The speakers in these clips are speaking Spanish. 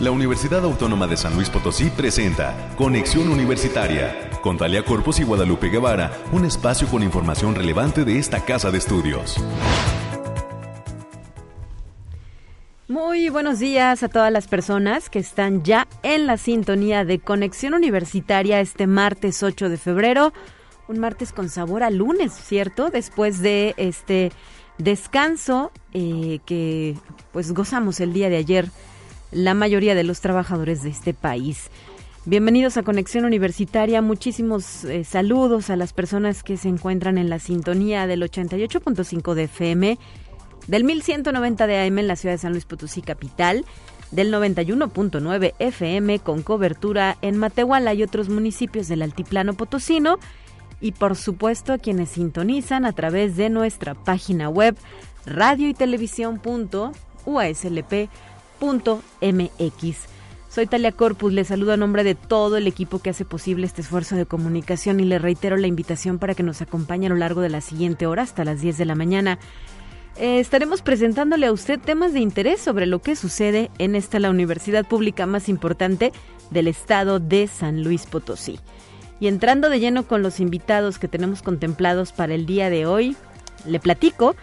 La Universidad Autónoma de San Luis Potosí presenta Conexión Universitaria con Talia Corpus y Guadalupe Guevara, un espacio con información relevante de esta casa de estudios. Muy buenos días a todas las personas que están ya en la sintonía de Conexión Universitaria este martes 8 de febrero. Un martes con sabor a lunes, ¿cierto? Después de este descanso eh, que pues gozamos el día de ayer la mayoría de los trabajadores de este país. Bienvenidos a Conexión Universitaria. Muchísimos eh, saludos a las personas que se encuentran en la sintonía del 88.5 de FM, del 1190 de AM en la ciudad de San Luis Potosí capital, del 91.9 FM con cobertura en Matehuala y otros municipios del altiplano potosino y por supuesto a quienes sintonizan a través de nuestra página web radio y Soy Talia Corpus, le saludo a nombre de todo el equipo que hace posible este esfuerzo de comunicación y le reitero la invitación para que nos acompañe a lo largo de la siguiente hora hasta las 10 de la mañana. Eh, estaremos presentándole a usted temas de interés sobre lo que sucede en esta la universidad pública más importante del estado de San Luis Potosí. Y entrando de lleno con los invitados que tenemos contemplados para el día de hoy, le platico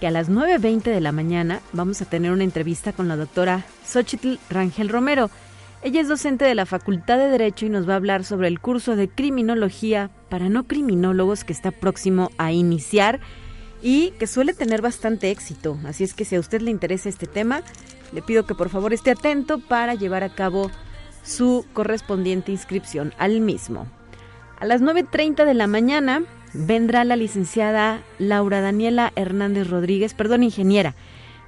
que a las 9.20 de la mañana vamos a tener una entrevista con la doctora Xochitl Rangel Romero. Ella es docente de la Facultad de Derecho y nos va a hablar sobre el curso de criminología para no criminólogos que está próximo a iniciar y que suele tener bastante éxito. Así es que si a usted le interesa este tema, le pido que por favor esté atento para llevar a cabo su correspondiente inscripción al mismo. A las 9.30 de la mañana vendrá la licenciada Laura Daniela Hernández Rodríguez, perdón, ingeniera.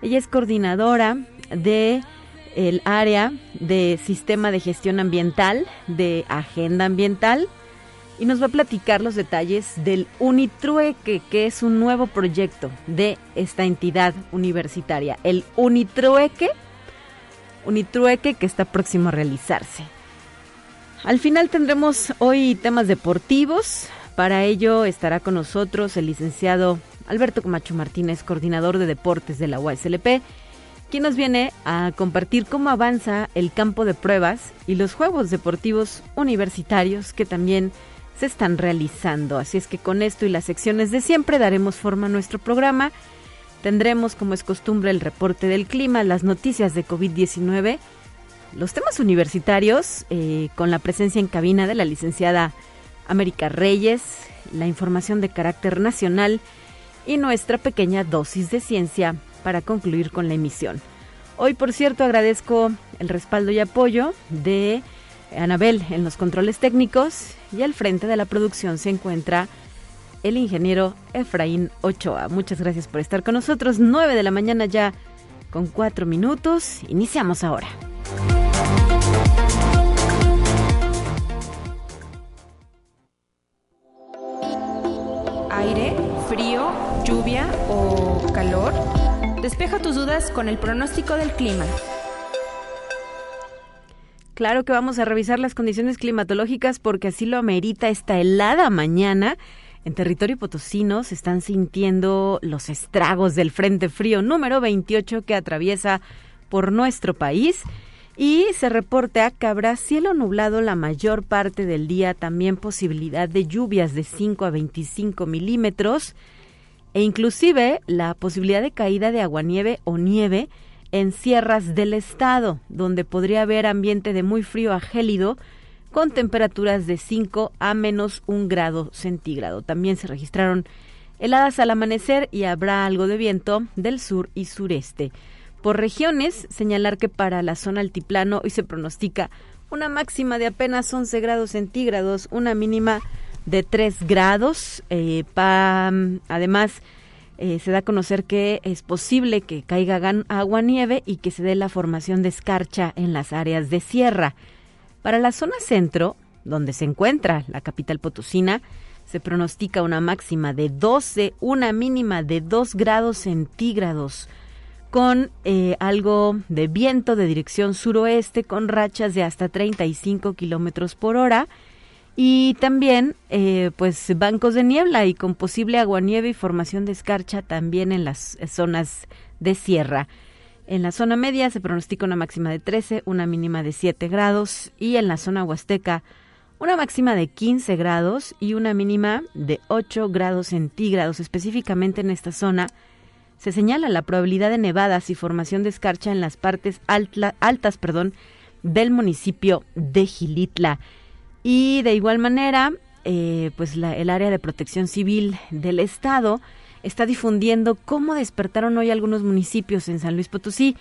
Ella es coordinadora de el área de sistema de gestión ambiental, de agenda ambiental, y nos va a platicar los detalles del Unitrueque, que es un nuevo proyecto de esta entidad universitaria. El Unitrueque, Unitrueque que está próximo a realizarse. Al final tendremos hoy temas deportivos. Para ello estará con nosotros el licenciado Alberto Camacho Martínez, coordinador de deportes de la UASLP, quien nos viene a compartir cómo avanza el campo de pruebas y los juegos deportivos universitarios que también se están realizando. Así es que con esto y las secciones de siempre daremos forma a nuestro programa. Tendremos, como es costumbre, el reporte del clima, las noticias de COVID-19 los temas universitarios, eh, con la presencia en cabina de la licenciada América Reyes, la información de carácter nacional y nuestra pequeña dosis de ciencia para concluir con la emisión. Hoy, por cierto, agradezco el respaldo y apoyo de Anabel en los controles técnicos y al frente de la producción se encuentra el ingeniero Efraín Ochoa. Muchas gracias por estar con nosotros. 9 de la mañana ya con cuatro minutos. Iniciamos ahora. Aire, frío, lluvia o calor? Despeja tus dudas con el pronóstico del clima. Claro que vamos a revisar las condiciones climatológicas porque así lo amerita esta helada mañana. En territorio potosino se están sintiendo los estragos del Frente Frío número 28 que atraviesa por nuestro país y se reporta que habrá cielo nublado la mayor parte del día, también posibilidad de lluvias de 5 a 25 milímetros e inclusive la posibilidad de caída de aguanieve o nieve en sierras del estado, donde podría haber ambiente de muy frío a gélido con temperaturas de 5 a menos 1 grado centígrado. También se registraron heladas al amanecer y habrá algo de viento del sur y sureste. Por regiones, señalar que para la zona altiplano hoy se pronostica una máxima de apenas 11 grados centígrados, una mínima de 3 grados. Eh, además, eh, se da a conocer que es posible que caiga agua nieve y que se dé la formación de escarcha en las áreas de sierra. Para la zona centro, donde se encuentra la capital potosina, se pronostica una máxima de 12, una mínima de 2 grados centígrados con eh, algo de viento de dirección suroeste con rachas de hasta 35 kilómetros por hora y también eh, pues bancos de niebla y con posible aguanieve y formación de escarcha también en las zonas de sierra. En la zona media se pronostica una máxima de 13, una mínima de 7 grados y en la zona huasteca una máxima de 15 grados y una mínima de 8 grados centígrados. Específicamente en esta zona se señala la probabilidad de nevadas y formación de escarcha en las partes altas perdón, del municipio de Gilitla. Y de igual manera, eh, pues el área de protección civil del estado está difundiendo cómo despertaron hoy algunos municipios en San Luis Potosí.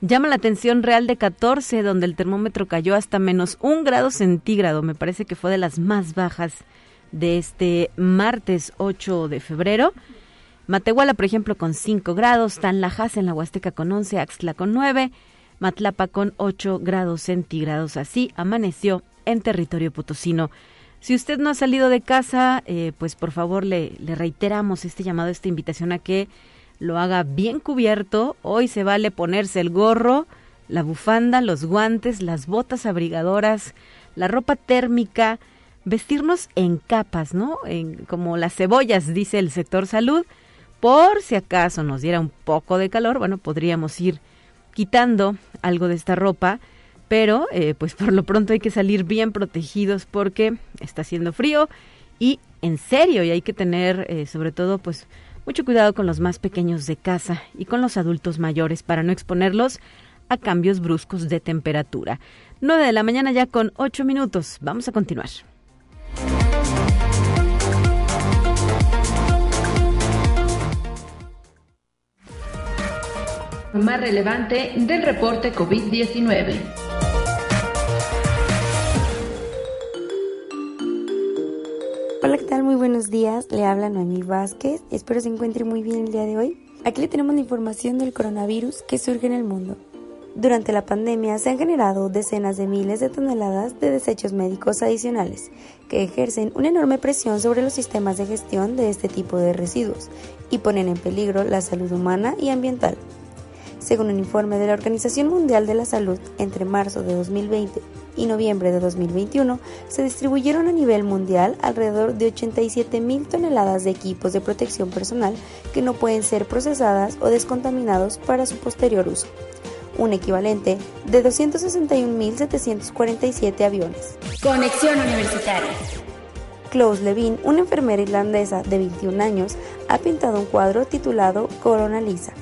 Llama la atención Real de 14, donde el termómetro cayó hasta menos un grado centígrado. Me parece que fue de las más bajas de este martes 8 de febrero. Matehuala, por ejemplo, con 5 grados, Tanlajas en la Huasteca con 11, Axtla con 9, Matlapa con 8 grados centígrados. Así amaneció en territorio potosino. Si usted no ha salido de casa, eh, pues por favor le, le reiteramos este llamado, esta invitación a que lo haga bien cubierto. Hoy se vale ponerse el gorro, la bufanda, los guantes, las botas abrigadoras, la ropa térmica, vestirnos en capas, ¿no? En, como las cebollas, dice el sector salud. Por si acaso nos diera un poco de calor, bueno, podríamos ir quitando algo de esta ropa pero eh, pues por lo pronto hay que salir bien protegidos porque está haciendo frío y en serio y hay que tener eh, sobre todo pues mucho cuidado con los más pequeños de casa y con los adultos mayores para no exponerlos a cambios bruscos de temperatura. 9 de la mañana ya con 8 minutos. Vamos a continuar. Más relevante del reporte COVID-19. Hola, ¿qué tal? Muy buenos días. Le habla Noemí Vázquez. Espero se encuentre muy bien el día de hoy. Aquí le tenemos la información del coronavirus que surge en el mundo. Durante la pandemia se han generado decenas de miles de toneladas de desechos médicos adicionales que ejercen una enorme presión sobre los sistemas de gestión de este tipo de residuos y ponen en peligro la salud humana y ambiental. Según un informe de la Organización Mundial de la Salud, entre marzo de 2020 y noviembre de 2021 se distribuyeron a nivel mundial alrededor de 87 mil toneladas de equipos de protección personal que no pueden ser procesadas o descontaminados para su posterior uso, un equivalente de 261.747 aviones. Conexión Universitaria. Klaus Levin, una enfermera irlandesa de 21 años, ha pintado un cuadro titulado Corona Lisa,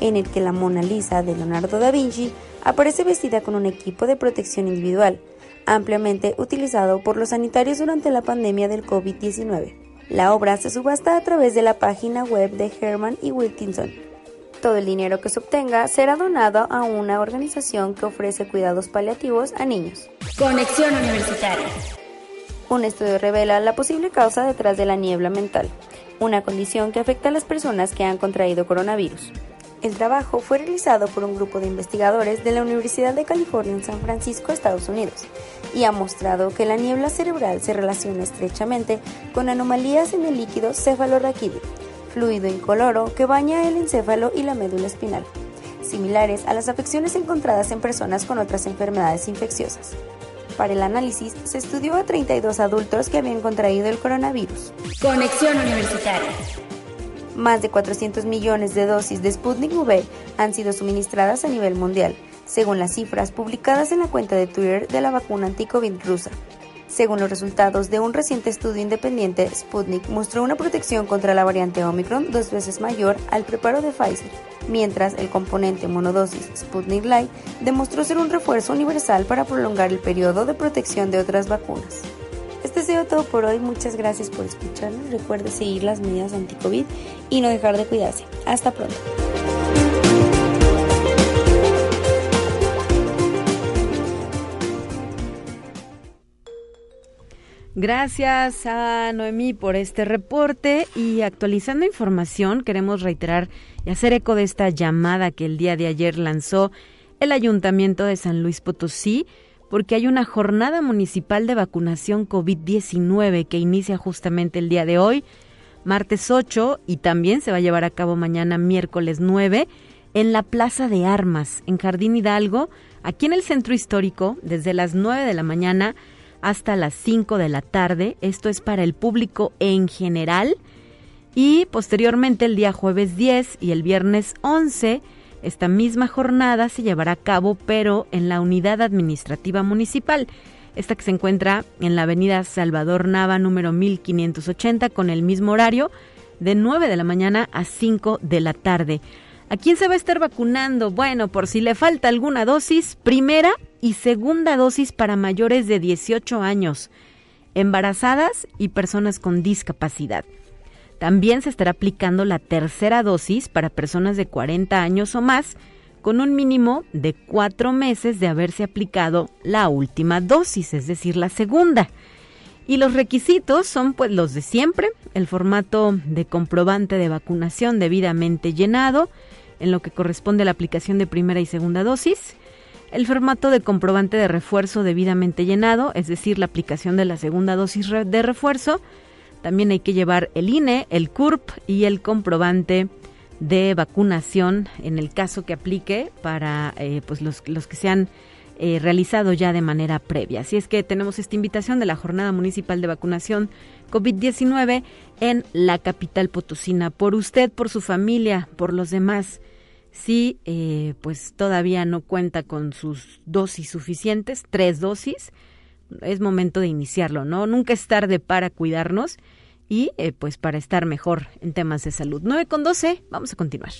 en el que la Mona Lisa de Leonardo da Vinci aparece vestida con un equipo de protección individual, ampliamente utilizado por los sanitarios durante la pandemia del COVID-19. La obra se subasta a través de la página web de Herman y Wilkinson. Todo el dinero que se obtenga será donado a una organización que ofrece cuidados paliativos a niños. Conexión Universitaria. Un estudio revela la posible causa detrás de la niebla mental, una condición que afecta a las personas que han contraído coronavirus. El trabajo fue realizado por un grupo de investigadores de la Universidad de California en San Francisco, Estados Unidos, y ha mostrado que la niebla cerebral se relaciona estrechamente con anomalías en el líquido cefalorraquídeo, fluido incoloro que baña el encéfalo y la médula espinal, similares a las afecciones encontradas en personas con otras enfermedades infecciosas. Para el análisis se estudió a 32 adultos que habían contraído el coronavirus. Conexión Universitaria. Más de 400 millones de dosis de Sputnik V han sido suministradas a nivel mundial, según las cifras publicadas en la cuenta de Twitter de la vacuna anti-COVID rusa. Según los resultados de un reciente estudio independiente, Sputnik mostró una protección contra la variante Omicron dos veces mayor al preparo de Pfizer, mientras el componente monodosis Sputnik Light demostró ser un refuerzo universal para prolongar el periodo de protección de otras vacunas. Ha sido todo por hoy. Muchas gracias por escucharnos. Recuerde seguir las medidas anti-COVID y no dejar de cuidarse. Hasta pronto. Gracias a Noemí por este reporte y actualizando información, queremos reiterar y hacer eco de esta llamada que el día de ayer lanzó el Ayuntamiento de San Luis Potosí porque hay una jornada municipal de vacunación COVID-19 que inicia justamente el día de hoy, martes 8, y también se va a llevar a cabo mañana miércoles 9 en la Plaza de Armas, en Jardín Hidalgo, aquí en el centro histórico, desde las 9 de la mañana hasta las 5 de la tarde. Esto es para el público en general. Y posteriormente el día jueves 10 y el viernes 11 Esta misma jornada se llevará a cabo, pero en la unidad administrativa municipal, esta que se encuentra en la avenida Salvador Nava número 1580 con el mismo horario de 9 de la mañana a 5 de la tarde. ¿A quién se va a estar vacunando? Bueno, por si le falta alguna dosis, primera y segunda dosis para mayores de 18 años, embarazadas y personas con discapacidad. También se estará aplicando la tercera dosis para personas de 40 años o más, con un mínimo de cuatro meses de haberse aplicado la última dosis, es decir, la segunda. Y los requisitos son pues los de siempre, el formato de comprobante de vacunación debidamente llenado, en lo que corresponde a la aplicación de primera y segunda dosis, el formato de comprobante de refuerzo debidamente llenado, es decir, la aplicación de la segunda dosis de refuerzo, también hay que llevar el INE, el CURP y el comprobante de vacunación en el caso que aplique para eh, pues los, los que se han eh, realizado ya de manera previa. Así es que tenemos esta invitación de la Jornada Municipal de Vacunación COVID-19 en la capital potosina. Por usted, por su familia, por los demás. Si eh, pues todavía no cuenta con sus dosis suficientes, tres dosis, es momento de iniciarlo, ¿no? Nunca es tarde para cuidarnos y eh, pues para estar mejor en temas de salud. 9 con 12, vamos a continuar.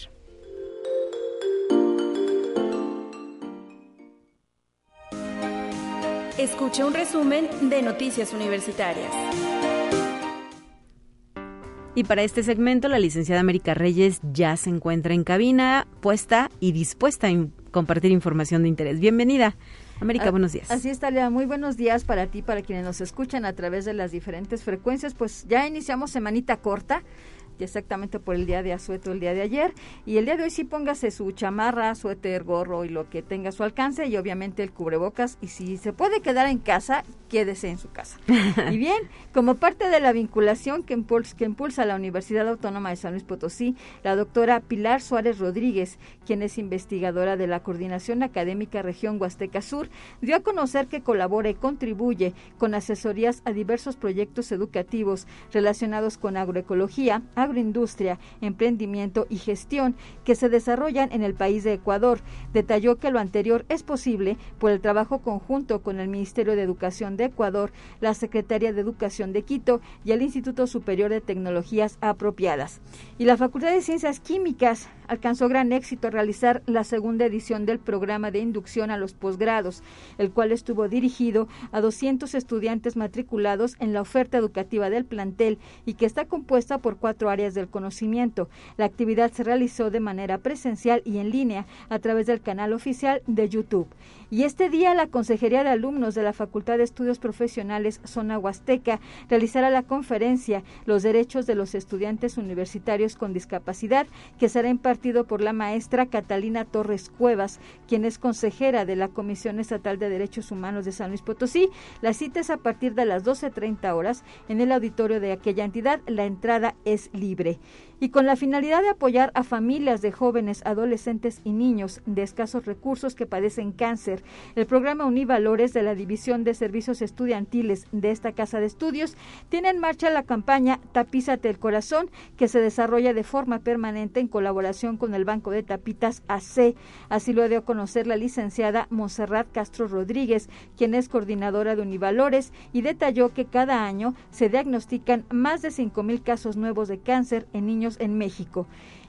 Escucha un resumen de Noticias Universitarias. Y para este segmento, la licenciada América Reyes ya se encuentra en cabina, puesta y dispuesta a compartir información de interés. Bienvenida. América, buenos días. Así es, Talia. Muy buenos días para ti, para quienes nos escuchan a través de las diferentes frecuencias. Pues ya iniciamos semanita corta exactamente por el día de asueto el día de ayer. Y el día de hoy sí póngase su chamarra, suéter, gorro y lo que tenga a su alcance y obviamente el cubrebocas. Y si se puede quedar en casa, quédese en su casa. y bien, como parte de la vinculación que impulsa, que impulsa la Universidad Autónoma de San Luis Potosí, la doctora Pilar Suárez Rodríguez, quien es investigadora de la Coordinación Académica Región Huasteca Sur, dio a conocer que colabora y contribuye con asesorías a diversos proyectos educativos relacionados con agroecología, agroindustria, emprendimiento y gestión que se desarrollan en el país de Ecuador. Detalló que lo anterior es posible por el trabajo conjunto con el Ministerio de Educación de Ecuador, la Secretaría de Educación de Quito y el Instituto Superior de Tecnologías Apropiadas. Y la Facultad de Ciencias Químicas alcanzó gran éxito realizar la segunda edición del programa de inducción a los posgrados, el cual estuvo dirigido a 200 estudiantes matriculados en la oferta educativa del plantel y que está compuesta por cuatro áreas del conocimiento. La actividad se realizó de manera presencial y en línea a través del canal oficial de YouTube. Y este día la Consejería de Alumnos de la Facultad de Estudios Profesionales Zona Huasteca realizará la conferencia Los Derechos de los Estudiantes Universitarios con Discapacidad, que será impartido por la maestra Catalina Torres Cuevas, quien es consejera de la Comisión Estatal de Derechos Humanos de San Luis Potosí. La cita es a partir de las 12.30 horas en el auditorio de aquella entidad. La entrada es libre libre y con la finalidad de apoyar a familias de jóvenes, adolescentes y niños de escasos recursos que padecen cáncer. El programa Univalores de la División de Servicios Estudiantiles de esta Casa de Estudios tiene en marcha la campaña Tapízate el Corazón, que se desarrolla de forma permanente en colaboración con el Banco de Tapitas AC. Así lo dio a conocer la licenciada Monserrat Castro Rodríguez, quien es coordinadora de Univalores, y detalló que cada año se diagnostican más de 5.000 casos nuevos de cáncer en niños en México.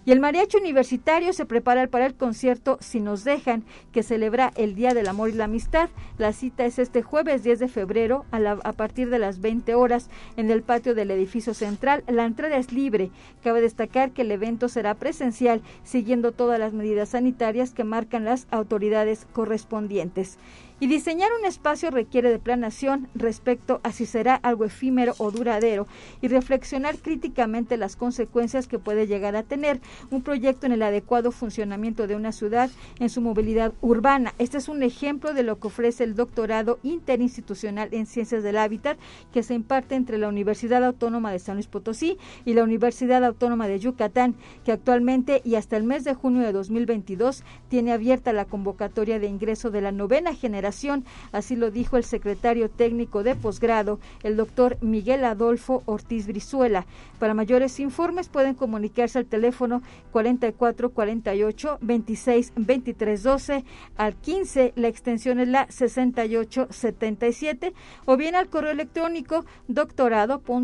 Y el mariachi universitario se prepara para el concierto Si nos dejan, que celebra el Día del Amor y la Amistad. La cita es este jueves 10 de febrero a, a, partir de las 20 horas en el patio del edificio central. La entrada es libre. Cabe destacar que el evento será presencial, siguiendo todas las medidas sanitarias que marcan las autoridades correspondientes. Y diseñar un espacio requiere de planación respecto a si será algo efímero o duradero y reflexionar críticamente las consecuencias que puede llegar a tener un proyecto en el adecuado funcionamiento de una ciudad en su movilidad urbana. Este es un ejemplo de lo que ofrece el doctorado interinstitucional en ciencias del hábitat que se imparte entre la Universidad Autónoma de San Luis Potosí y la Universidad Autónoma de Yucatán, que actualmente y hasta el mes de junio de 2022 tiene abierta la convocatoria de ingreso de la novena generación así lo dijo el secretario técnico de posgrado, el doctor Miguel Adolfo Ortiz Brizuela. Para mayores informes pueden comunicarse al teléfono 4448 26 23 12 al 15, la extensión es la 68 77 o bien al correo electrónico doctorado.dich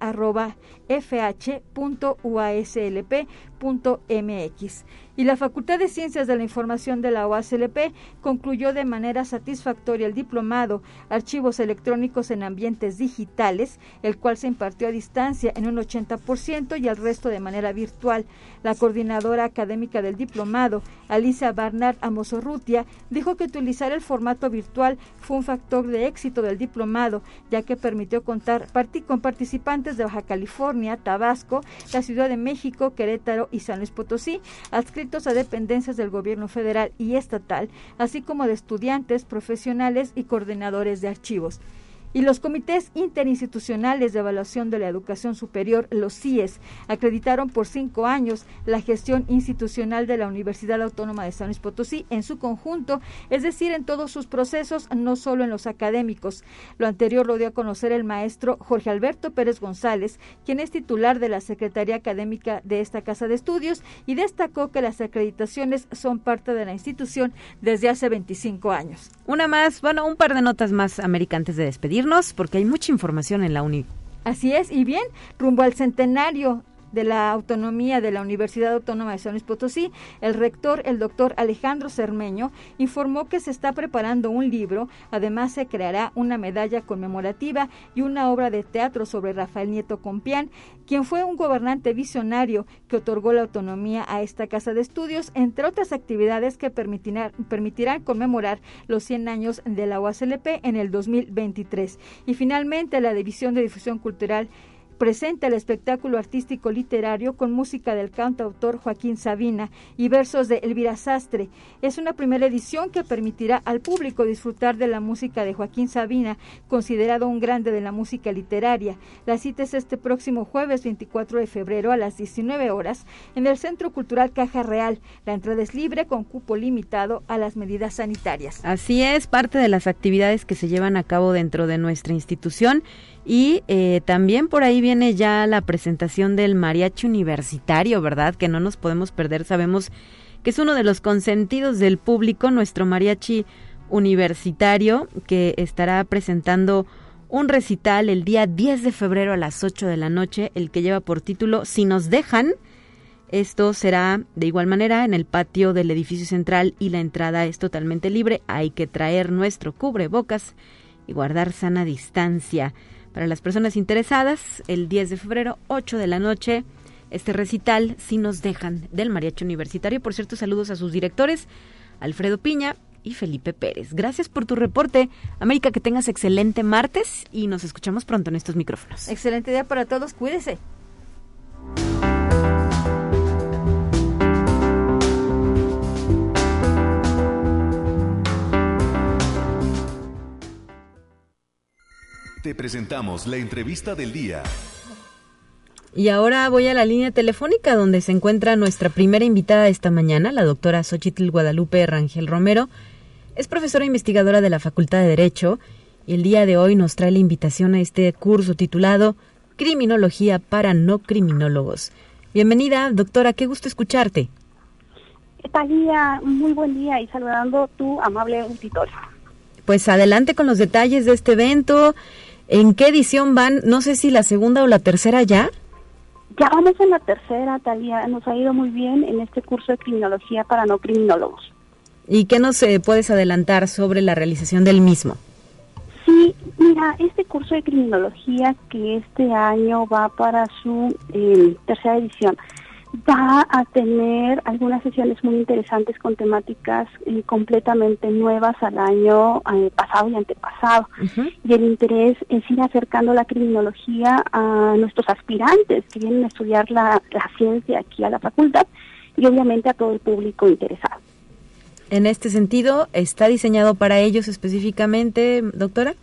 arroba fh.uaslp.mx y la Facultad de Ciencias de la Información de la UASLP concluyó de manera satisfactoria el diplomado Archivos Electrónicos en Ambientes Digitales, el cual se impartió a distancia en un 80% y el resto de manera virtual. La coordinadora académica del diplomado, Alicia Barnard Amosorrutia, dijo que utilizar el formato virtual fue un factor de éxito del diplomado, ya que permitió contar con participantes de Baja California, Tabasco, la Ciudad de México, Querétaro y San Luis Potosí, a dependencias del gobierno federal y estatal, así como de estudiantes, profesionales y coordinadores de archivos y los comités interinstitucionales de evaluación de la educación superior, los CIES, acreditaron por cinco años la gestión institucional de la Universidad Autónoma de San Luis Potosí en su conjunto, es decir, en todos sus procesos, no solo en los académicos. Lo anterior lo dio a conocer el maestro Jorge Alberto Pérez González, quien es titular de la Secretaría Académica de esta Casa de Estudios y destacó que las acreditaciones son parte de la institución desde hace 25 años. Una más, bueno, un par de notas más americantes de despedir porque hay mucha información en la uni. Así es, y bien, rumbo al centenario de la autonomía de la Universidad Autónoma de San Luis Potosí, el rector, el doctor Alejandro Cermeño, informó que se está preparando un libro, además se creará una medalla conmemorativa y una obra de teatro sobre Rafael Nieto Compián, quien fue un gobernante visionario que otorgó la autonomía a esta casa de estudios, entre otras actividades que permitirán, conmemorar los 100 años de la UASLP en el 2023. Y finalmente, la División de Difusión Cultural presenta el espectáculo artístico literario con música del cantautor Joaquín Sabina y versos de Elvira Sastre. Es una primera edición que permitirá al público disfrutar de la música de Joaquín Sabina, considerado un grande de la música literaria. La cita es este próximo jueves 24 de febrero a las 19 horas en el Centro Cultural Caja Real. La entrada es libre con cupo limitado a las medidas sanitarias. Así es, parte de las actividades que se llevan a cabo dentro de nuestra institución y eh, también por ahí viene ya la presentación del mariachi universitario, ¿verdad? Que no nos podemos perder. Sabemos que es uno de los consentidos del público, nuestro mariachi universitario, que estará presentando un recital el día 10 de febrero a las 8 de la noche, el que lleva por título Si nos dejan. Esto será de igual manera en el patio del edificio central y la entrada es totalmente libre. Hay que traer nuestro cubrebocas y guardar sana distancia. Para las personas interesadas, el 10 de febrero, 8 de la noche, este recital, si nos dejan, del Mariachi Universitario. Por cierto, saludos a sus directores, Alfredo Piña y Felipe Pérez. Gracias por tu reporte. América, que tengas excelente martes y nos escuchamos pronto en estos micrófonos. Excelente día para todos, cuídese. Te presentamos la entrevista del día. Y ahora voy a la línea telefónica donde se encuentra nuestra primera invitada esta mañana, la doctora Xochitl Guadalupe Rangel Romero. Es profesora investigadora de la Facultad de Derecho y el día de hoy nos trae la invitación a este curso titulado Criminología para no criminólogos. Bienvenida, doctora, qué gusto escucharte. día? muy buen día y saludando tu amable auditor. Pues adelante con los detalles de este evento ¿En qué edición van? No sé si la segunda o la tercera ya. Ya vamos en la tercera, Talía. Nos ha ido muy bien en este curso de criminología para no criminólogos. ¿Y qué nos eh, puedes adelantar sobre la realización del mismo? Sí, mira, este curso de criminología que este año va para su eh, tercera edición va a tener algunas sesiones muy interesantes con temáticas eh, completamente nuevas al año eh, pasado y antepasado. Y el interés es ir acercando la criminología a nuestros aspirantes que vienen a estudiar la, la ciencia aquí a la facultad y obviamente a todo el público interesado. En este sentido, ¿está diseñado para ellos específicamente, doctora?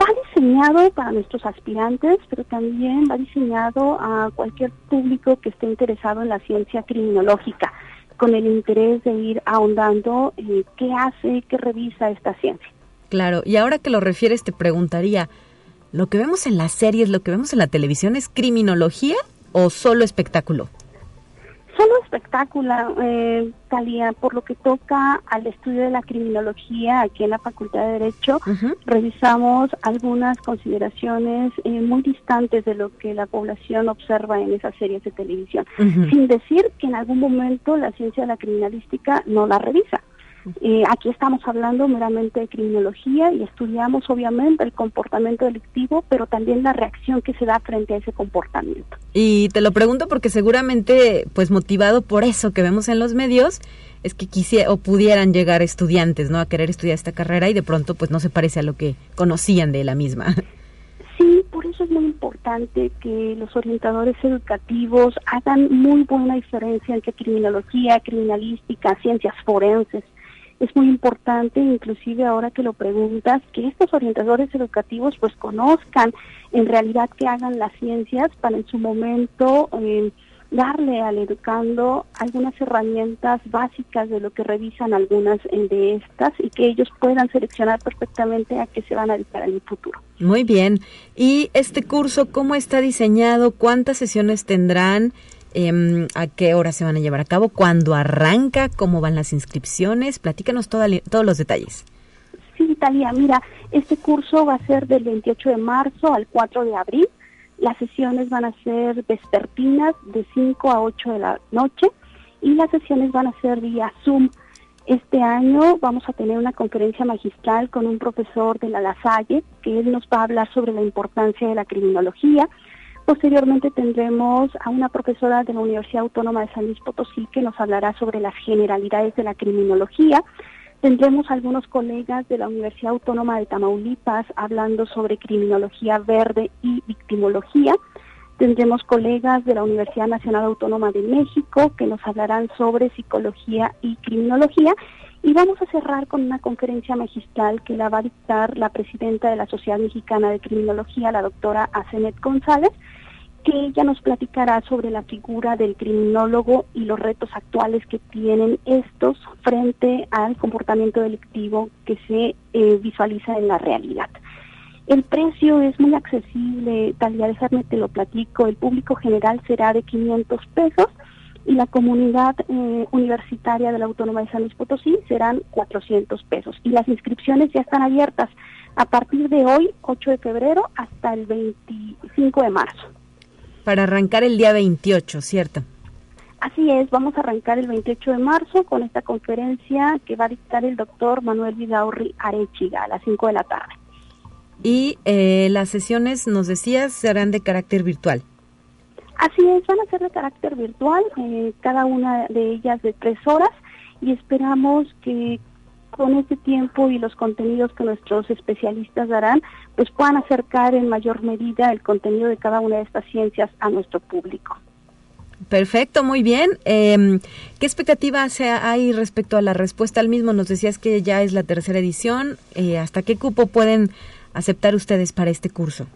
Va diseñado para nuestros aspirantes, pero también va diseñado a cualquier público que esté interesado en la ciencia criminológica. con el interés de ir ahondando eh, qué hace, qué revisa esta ciencia. Claro, y ahora que lo refieres te preguntaría, ¿lo que vemos en las series, lo que vemos en la televisión es criminología o solo espectáculo? Solo espectáculo, eh, Talía, por lo que toca al estudio de la criminología aquí en la Facultad de Derecho, revisamos algunas consideraciones eh, muy distantes de lo que la población observa en esas series de televisión, sin decir que en algún momento la ciencia de la criminalística no la revisa. Eh, aquí estamos hablando meramente de criminología y estudiamos obviamente el comportamiento delictivo, pero también la reacción que se da frente a ese comportamiento. Y te lo pregunto porque seguramente, pues motivado por eso que vemos en los medios, es que quisiera o pudieran llegar estudiantes, ¿no? A querer estudiar esta carrera y de pronto, pues no se parece a lo que conocían de la misma. Sí, por eso es muy importante que los orientadores educativos hagan muy buena diferencia entre criminología, criminalística, ciencias forenses es muy importante, inclusive ahora que lo preguntas, que estos orientadores educativos pues conozcan en realidad que hagan las ciencias para en su momento eh, darle al educando algunas herramientas básicas de lo que revisan algunas de estas y que ellos puedan seleccionar perfectamente a qué se van a dedicar en el futuro. Muy bien. ¿Y este curso cómo está diseñado? ¿Cuántas sesiones tendrán? Em, a qué hora se van a llevar a cabo, cuándo arranca, cómo van las inscripciones. Platícanos todos los detalles. Sí, Talia, mira, este curso va a ser del 28 de marzo al 4 de abril. Las sesiones van a ser vespertinas de 5 a 8 de la noche y las sesiones van a ser vía Zoom. Este año vamos a tener una conferencia magistral con un profesor de la La Salle, que él nos va a hablar sobre la importancia de la criminología, Posteriormente tendremos a una profesora de la Universidad Autónoma de San Luis Potosí que nos hablará sobre las generalidades de la criminología. Tendremos algunos colegas de la Universidad Autónoma de Tamaulipas hablando sobre criminología verde y victimología. Tendremos colegas de la Universidad Nacional Autónoma de México que nos hablarán sobre psicología y criminología. Y vamos a cerrar con una conferencia magistral que la va a dictar la presidenta de la Sociedad Mexicana de Criminología, la doctora Asenet González, que ella nos platicará sobre la figura del criminólogo y los retos actuales que tienen estos frente al comportamiento delictivo que se eh, visualiza en la realidad. El precio es muy accesible, tal Talia, déjame te lo platico, el público general será de 500 pesos y la comunidad eh, universitaria de la Autónoma de San Luis Potosí serán 400 pesos. Y las inscripciones ya están abiertas a partir de hoy, 8 de febrero, hasta el 25 de marzo. Para arrancar el día 28, ¿cierto? Así es, vamos a arrancar el 28 de marzo con esta conferencia que va a dictar el doctor Manuel Vidaurri Arechiga a las 5 de la tarde. Y eh, las sesiones, nos decías, serán de carácter virtual. Así es, van a ser de carácter virtual, eh, cada una de ellas de tres horas y esperamos que con este tiempo y los contenidos que nuestros especialistas darán, pues puedan acercar en mayor medida el contenido de cada una de estas ciencias a nuestro público. Perfecto, muy bien. Eh, ¿Qué expectativa hay respecto a la respuesta al mismo? Nos decías que ya es la tercera edición. Eh, ¿Hasta qué cupo pueden aceptar ustedes para este curso?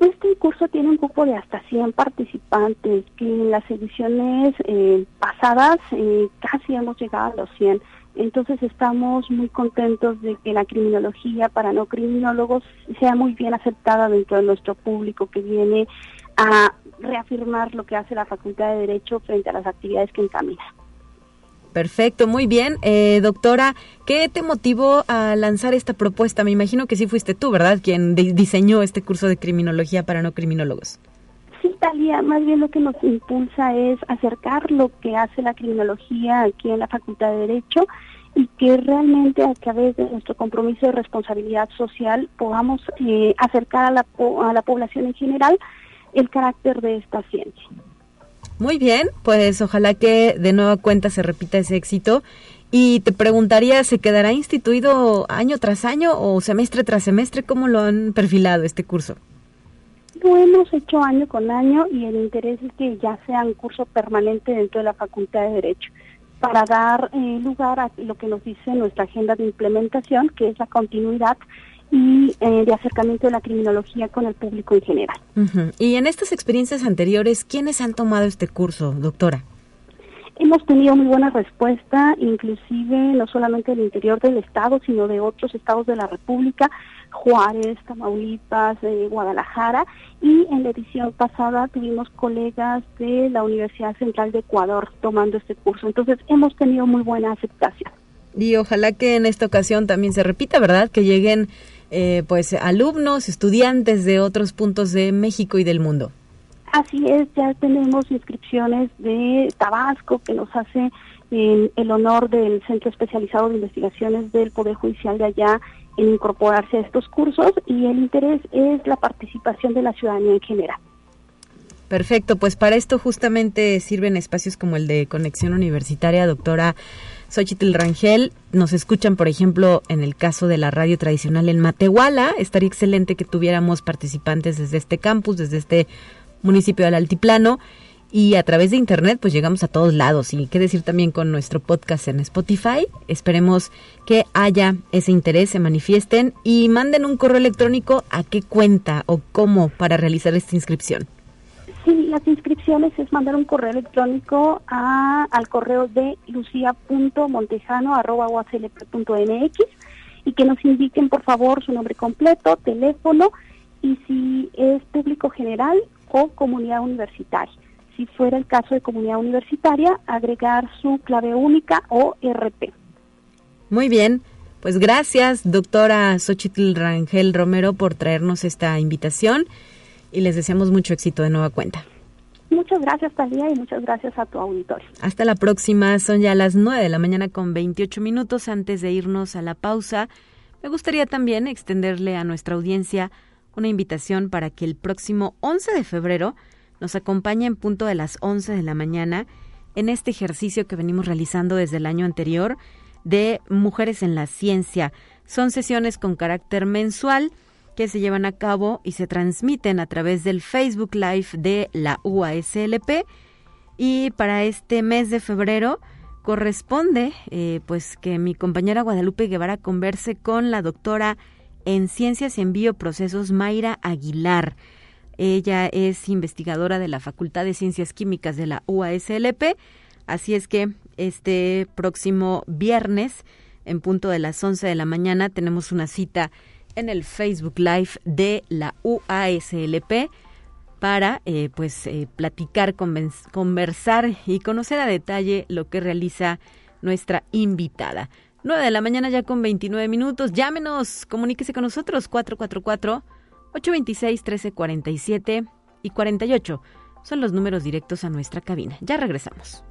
Este curso tiene un cupo de hasta 100 participantes, que en las ediciones eh, pasadas eh, casi hemos llegado a los 100. Entonces estamos muy contentos de que la criminología para no criminólogos sea muy bien aceptada dentro de nuestro público que viene a reafirmar lo que hace la Facultad de Derecho frente a las actividades que encamina. Perfecto, muy bien. Eh, doctora, ¿qué te motivó a lanzar esta propuesta? Me imagino que sí fuiste tú, ¿verdad? Quien diseñó este curso de criminología para no criminólogos. Sí, Talia, más bien lo que nos impulsa es acercar lo que hace la criminología aquí en la Facultad de Derecho y que realmente a través de nuestro compromiso de responsabilidad social podamos eh, acercar a la, a la población en general el carácter de esta ciencia. Muy bien, pues ojalá que de nueva cuenta se repita ese éxito. Y te preguntaría, ¿se quedará instituido año tras año o semestre tras semestre? ¿Cómo lo han perfilado este curso? Lo hemos hecho año con año y el interés es que ya sea un curso permanente dentro de la Facultad de Derecho para dar eh, lugar a lo que nos dice nuestra agenda de implementación, que es la continuidad y eh, de acercamiento de la criminología con el público en general. Y en estas experiencias anteriores, ¿quiénes han tomado este curso, doctora? Hemos tenido muy buena respuesta, inclusive no solamente del interior del estado, sino de otros estados de la República, Juárez, Tamaulipas, eh, Guadalajara, y en la edición pasada tuvimos colegas de la Universidad Central de Ecuador tomando este curso. Entonces hemos tenido muy buena aceptación. Y ojalá que en esta ocasión también se repita, ¿verdad? Que lleguen eh, pues alumnos, estudiantes de otros puntos de México y del mundo. Así es, ya tenemos inscripciones de Tabasco que nos hace eh, el honor del Centro Especializado de Investigaciones del Poder Judicial de allá en incorporarse a estos cursos y el interés es la participación de la ciudadanía en general. Perfecto, pues para esto justamente sirven espacios como el de Conexión Universitaria, doctora Xochitl Rangel. Nos escuchan, por ejemplo, en el caso de la radio tradicional en Matehuala. Estaría excelente que tuviéramos participantes desde este campus, desde este municipio del Altiplano. Y a través de internet, pues llegamos a todos lados. Y qué decir también con nuestro podcast en Spotify. Esperemos que haya ese interés, se manifiesten y manden un correo electrónico a qué cuenta o cómo para realizar esta inscripción. Las inscripciones es mandar un correo electrónico a, al correo de lucia.montejano.mx y que nos indiquen por favor su nombre completo, teléfono y si es público general o comunidad universitaria. Si fuera el caso de comunidad universitaria, agregar su clave única o RP. Muy bien, pues gracias, doctora Xochitl Rangel Romero, por traernos esta invitación y les deseamos mucho éxito de nueva cuenta. Muchas gracias, Talía, y muchas gracias a tu auditorio. Hasta la próxima. Son ya las 9 de la mañana con 28 minutos. Antes de irnos a la pausa, me gustaría también extenderle a nuestra audiencia una invitación para que el próximo 11 de febrero nos acompañe en punto de las 11 de la mañana en este ejercicio que venimos realizando desde el año anterior de Mujeres en la Ciencia. Son sesiones con carácter mensual que se llevan a cabo y se transmiten a través del Facebook Live de la UASLP. Y para este mes de febrero corresponde eh, pues que mi compañera Guadalupe Guevara converse con la doctora en Ciencias y en Bioprocesos, Mayra Aguilar. Ella es investigadora de la Facultad de Ciencias Químicas de la UASLP, así es que este próximo viernes, en punto de las 11 de la mañana, tenemos una cita en el Facebook Live de la UASLP para eh, pues eh, platicar, conversar y conocer a detalle lo que realiza nuestra invitada. 9 de la mañana ya con 29 minutos. Llámenos, comuníquese con nosotros 444-826-1347 y 48. Son los números directos a nuestra cabina. Ya regresamos.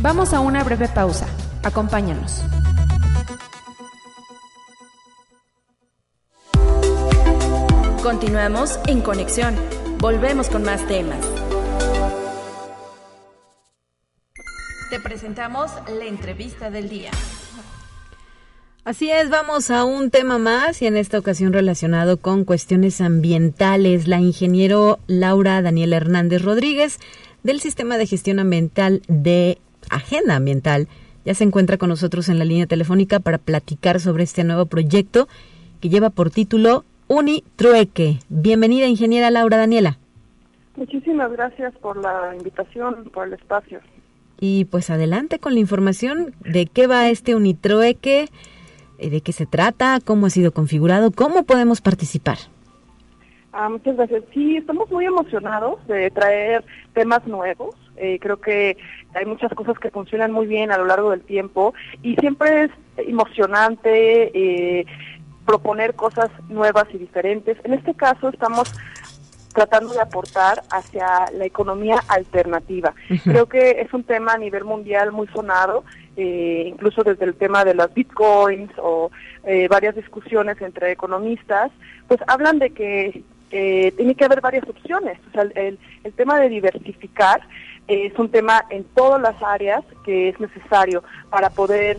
Vamos a una breve pausa. Acompáñanos. Continuamos en conexión. Volvemos con más temas. Te presentamos la entrevista del día. Así es, vamos a un tema más y en esta ocasión relacionado con cuestiones ambientales. La ingeniero Laura Daniela Hernández Rodríguez del Sistema de Gestión Ambiental de Agenda Ambiental ya se encuentra con nosotros en la línea telefónica para platicar sobre este nuevo proyecto que lleva por título Unitrueque. Bienvenida, ingeniera Laura Daniela. Muchísimas gracias por la invitación, por el espacio. Y pues adelante con la información de qué va este Unitrueque, eh, de qué se trata, cómo ha sido configurado, cómo podemos participar. Ah, muchas gracias. Sí, estamos muy emocionados de traer temas nuevos. Eh, creo que hay muchas cosas que funcionan muy bien a lo largo del tiempo y siempre es emocionante. Eh, proponer cosas nuevas y diferentes. En este caso estamos tratando de aportar hacia la economía alternativa. Creo que es un tema a nivel mundial muy sonado, eh, incluso desde el tema de las bitcoins o eh, varias discusiones entre economistas, pues hablan de que eh, tiene que haber varias opciones. O sea, el, el tema de diversificar es un tema en todas las áreas que es necesario para poder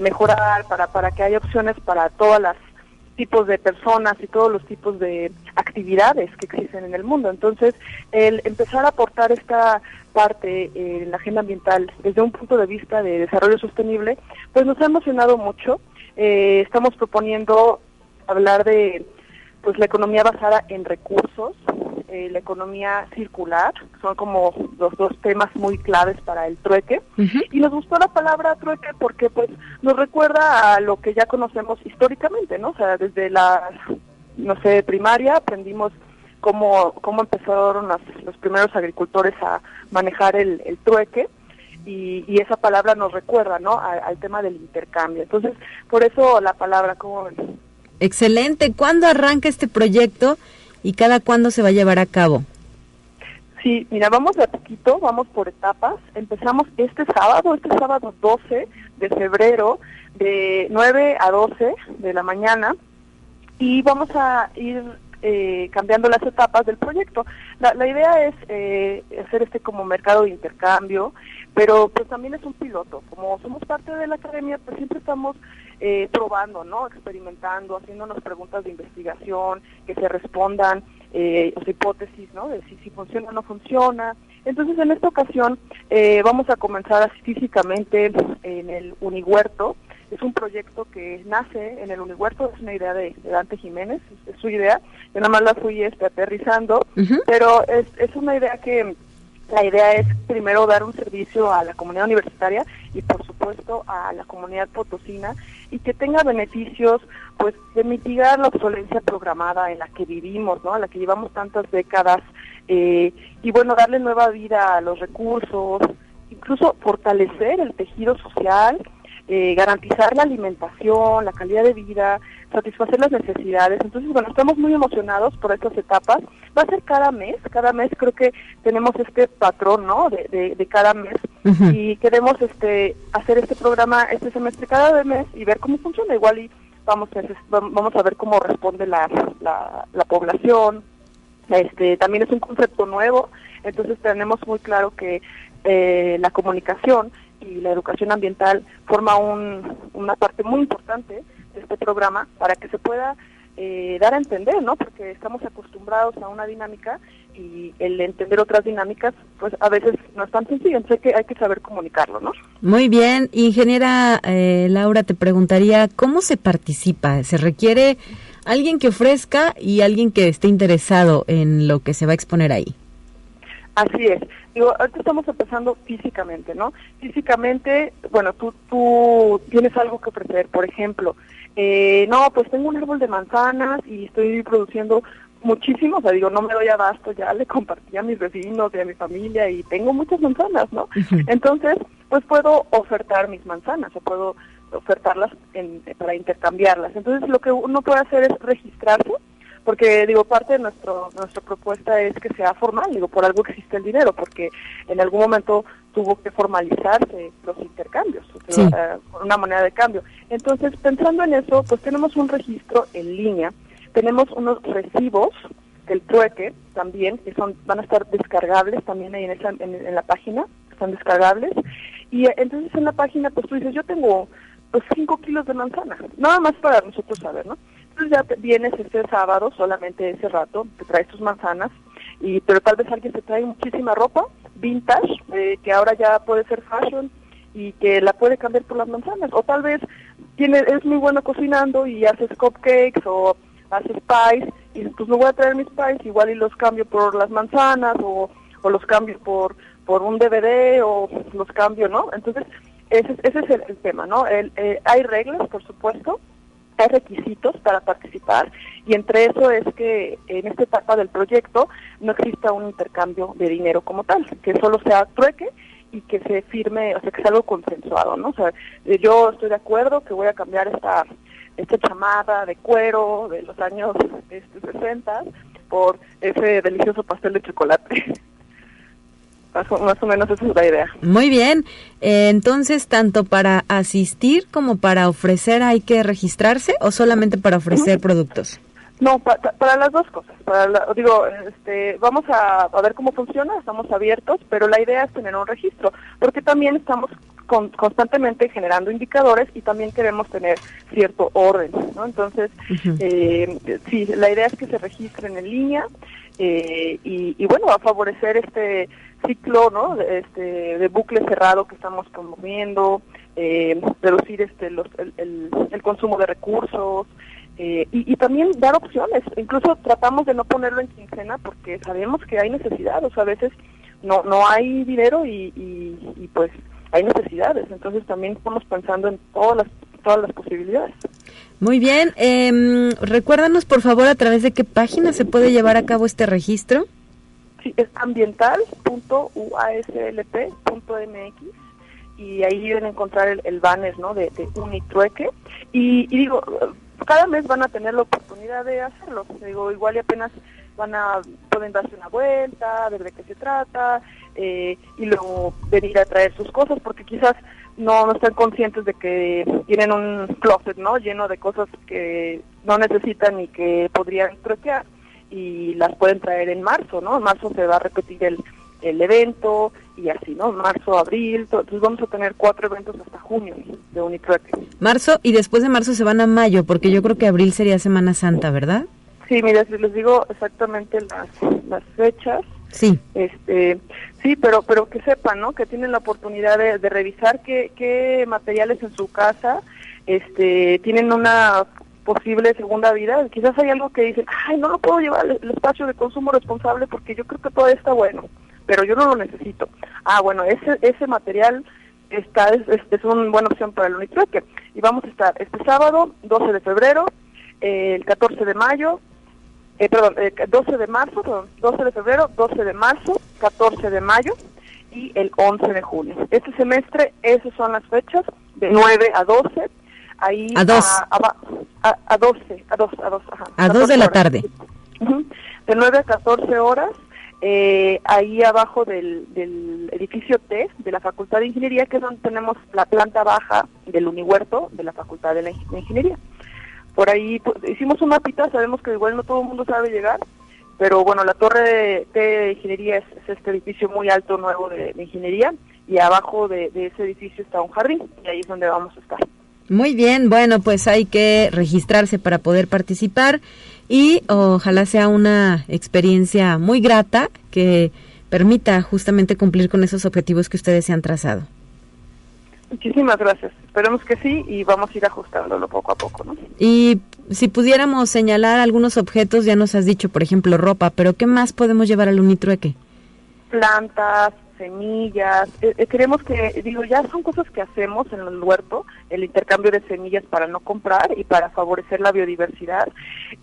mejorar, para, para que haya opciones para todas las tipos de personas y todos los tipos de actividades que existen en el mundo. Entonces, el empezar a aportar esta parte en la agenda ambiental desde un punto de vista de desarrollo sostenible, pues nos ha emocionado mucho. Eh, estamos proponiendo hablar de pues la economía basada en recursos, eh, la economía circular, son como los dos temas muy claves para el trueque. Y nos gustó la palabra trueque porque pues nos recuerda a lo que ya conocemos históricamente, ¿no? O sea, desde la, no sé, primaria aprendimos cómo, cómo empezaron los primeros agricultores a manejar el, trueque. Y, y, esa palabra nos recuerda, ¿no? al tema del intercambio. Entonces, por eso la palabra, como Excelente. ¿Cuándo arranca este proyecto y cada cuándo se va a llevar a cabo? Sí, mira, vamos de a poquito, vamos por etapas. Empezamos este sábado, este sábado 12 de febrero, de 9 a 12 de la mañana, y vamos a ir eh, cambiando las etapas del proyecto. La, la idea es eh, hacer este como mercado de intercambio, pero pues también es un piloto. Como somos parte de la academia, pues siempre estamos eh, probando, ¿no? Experimentando, haciéndonos preguntas de investigación, que se respondan eh, hipótesis, ¿no? De si, si funciona o no funciona. Entonces, en esta ocasión eh, vamos a comenzar así físicamente en el Unihuerto. Es un proyecto que nace en el Unihuerto, es una idea de, Dante Jiménez, es, su idea. Yo nada más la fui este, aterrizando, pero es, es una idea que la idea es primero dar un servicio a la comunidad universitaria y por supuesto a la comunidad potosina y que tenga beneficios pues de mitigar la obsolencia programada en la que vivimos, ¿no? A la que llevamos tantas décadas eh, y bueno, darle nueva vida a los recursos, incluso fortalecer el tejido social eh, garantizar la alimentación, la calidad de vida, satisfacer las necesidades. Entonces, bueno, estamos muy emocionados por estas etapas. Va a ser cada mes, cada mes creo que tenemos este patrón, ¿no? De, de, cada mes y queremos este hacer este programa este semestre cada mes y ver cómo funciona. Igual y vamos a, vamos a ver cómo responde la, la, la población. Este también es un concepto nuevo, entonces tenemos muy claro que eh, la comunicación y la educación ambiental forma una parte muy importante de este programa para que se pueda eh, dar a entender, ¿no? Porque estamos acostumbrados a una dinámica y el entender otras dinámicas, pues a veces no es tan sencillo, entonces hay que, hay que saber comunicarlo, ¿no? Muy bien, ingeniera eh, Laura, te preguntaría, ¿cómo se participa? ¿Se requiere alguien que ofrezca y alguien que esté interesado en lo que se va a exponer ahí? Así es. Digo, ahorita estamos empezando físicamente, ¿no? Físicamente, bueno, tú, tú tienes algo que ofrecer, por ejemplo, eh, no, pues tengo un árbol de manzanas y estoy produciendo muchísimo, o sea, digo, no me doy abasto, ya le compartí a mis vecinos y a mi familia y tengo muchas manzanas, ¿no? Entonces, pues puedo ofertar mis manzanas o puedo ofertarlas para intercambiarlas. Entonces, lo que uno puede hacer es registrarse porque digo parte de nuestro nuestra propuesta es que sea formal digo por algo existe el dinero porque en algún momento tuvo que formalizarse los intercambios una moneda de cambio. Entonces pensando en eso pues tenemos un registro en línea tenemos unos recibos del trueque también que son van a estar descargables también ahí en esa en, la página están descargables. Y entonces en la página pues tú dices yo tengo pues 5 kilos de manzana nada más para nosotros saber no entonces ya vienes este sábado, solamente ese rato, te traes tus manzanas, y pero tal vez alguien te trae muchísima ropa vintage, eh, que ahora ya puede ser fashion, y que la puede cambiar por las manzanas. O tal vez tiene, es muy bueno cocinando y haces cupcakes o haces pies, y pues me voy a traer mis pies, igual y los cambio por las manzanas, o, o los cambio por, por un DVD, o los cambio, ¿no? Entonces, ese, ese es el, tema, ¿no? El, eh, hay reglas, por supuesto, hay requisitos para participar y entre eso es que en esta etapa del proyecto no exista un intercambio de dinero como tal, que solo sea trueque y que se firme, o sea, que sea algo consensuado, ¿no? O sea, yo estoy de acuerdo que voy a cambiar esta esta chamarra de cuero de los años este, 60 por ese delicioso pastel de chocolate. Más o, menos esa es la idea. Muy bien. Eh, entonces, tanto para asistir como para ofrecer hay que registrarse o solamente para ofrecer productos. No, para las dos cosas. Para digo, este, vamos a, ver cómo funciona, estamos abiertos, pero la idea es tener un registro, porque también estamos constantemente generando indicadores y también queremos tener cierto orden, ¿no? Entonces, eh, sí, la idea es que se registren en línea eh, y, y, bueno, a favorecer este ciclo ¿no? de, este, de bucle cerrado que estamos promoviendo, eh, reducir este, los, el, el, consumo de recursos, Eh, y, y, también dar opciones. Incluso tratamos de no ponerlo en quincena porque sabemos que hay necesidad, o sea, a veces no no hay dinero y, y, pues hay necesidades. Entonces también estamos pensando en todas las todas las posibilidades. Muy bien. Eh, recuérdanos, por favor, a través de qué página se puede llevar a cabo este registro. Sí, es ambiental.uaslp.mx y ahí deben encontrar el, el banner ¿no? de, de Unitrueque. Y, y digo, cada mes van a tener la oportunidad de hacerlo. Digo, igual y apenas van a, pueden darse una vuelta, ver de qué se trata, eh, y luego venir a traer sus cosas, porque quizás no, no están conscientes de que tienen un closet, ¿no? Lleno de cosas que no necesitan y que podrían troquear, y las pueden traer en marzo, ¿no? En marzo se va a repetir el, el evento y así, ¿no? Marzo, abril, entonces vamos a tener cuatro eventos hasta junio de Unitrueque. Marzo y después de marzo se van a mayo, porque yo creo que abril sería Semana Santa, ¿verdad? Sí, mira, si les digo exactamente las, las fechas. Sí. Este, sí, pero pero que sepan, ¿no? Que tienen la oportunidad de, de revisar qué, qué materiales en su casa este tienen una posible segunda vida. Quizás hay algo que dicen, ay, no lo puedo llevar al espacio de consumo responsable porque yo creo que todavía está bueno pero yo no lo necesito. Ah, bueno, ese ese material está es, es, una buena opción para el Unitrueque. Y vamos a estar este sábado, 12 de febrero, el 14 de mayo, eh, perdón, eh, 12 de marzo, perdón, 12 de febrero, 12 de marzo, 14 de mayo y el 11 de junio. Este semestre, esas son las fechas, de 9 a 12. Ahí a 2. A, a, a 12, a 2, a 2, ajá. A 2 de la tarde. Uh -huh. De 9 a 14 horas eh, ahí abajo del, del, edificio T de la Facultad de Ingeniería, que es donde tenemos la planta baja del Unihuerto de la Facultad de, la de Ingeniería. Por ahí pues, hicimos un mapita, sabemos que igual no todo el mundo sabe llegar, pero bueno, la torre de, de Ingeniería es, es, este edificio muy alto nuevo de, Ingeniería y abajo de ese edificio está un jardín y ahí es donde vamos a estar. Muy bien, bueno, pues hay que registrarse para poder participar y ojalá sea una experiencia muy grata que permita justamente cumplir con esos objetivos que ustedes se han trazado. Muchísimas gracias. Esperemos que sí y vamos a ir ajustándolo poco a poco, ¿no? Y si pudiéramos señalar algunos objetos, ya nos has dicho, por ejemplo, ropa, pero ¿qué más podemos llevar al Unitrueque? Plantas, semillas. Eh, creemos que, digo, ya son cosas que hacemos en el huerto, el intercambio de semillas para no comprar y para favorecer la biodiversidad,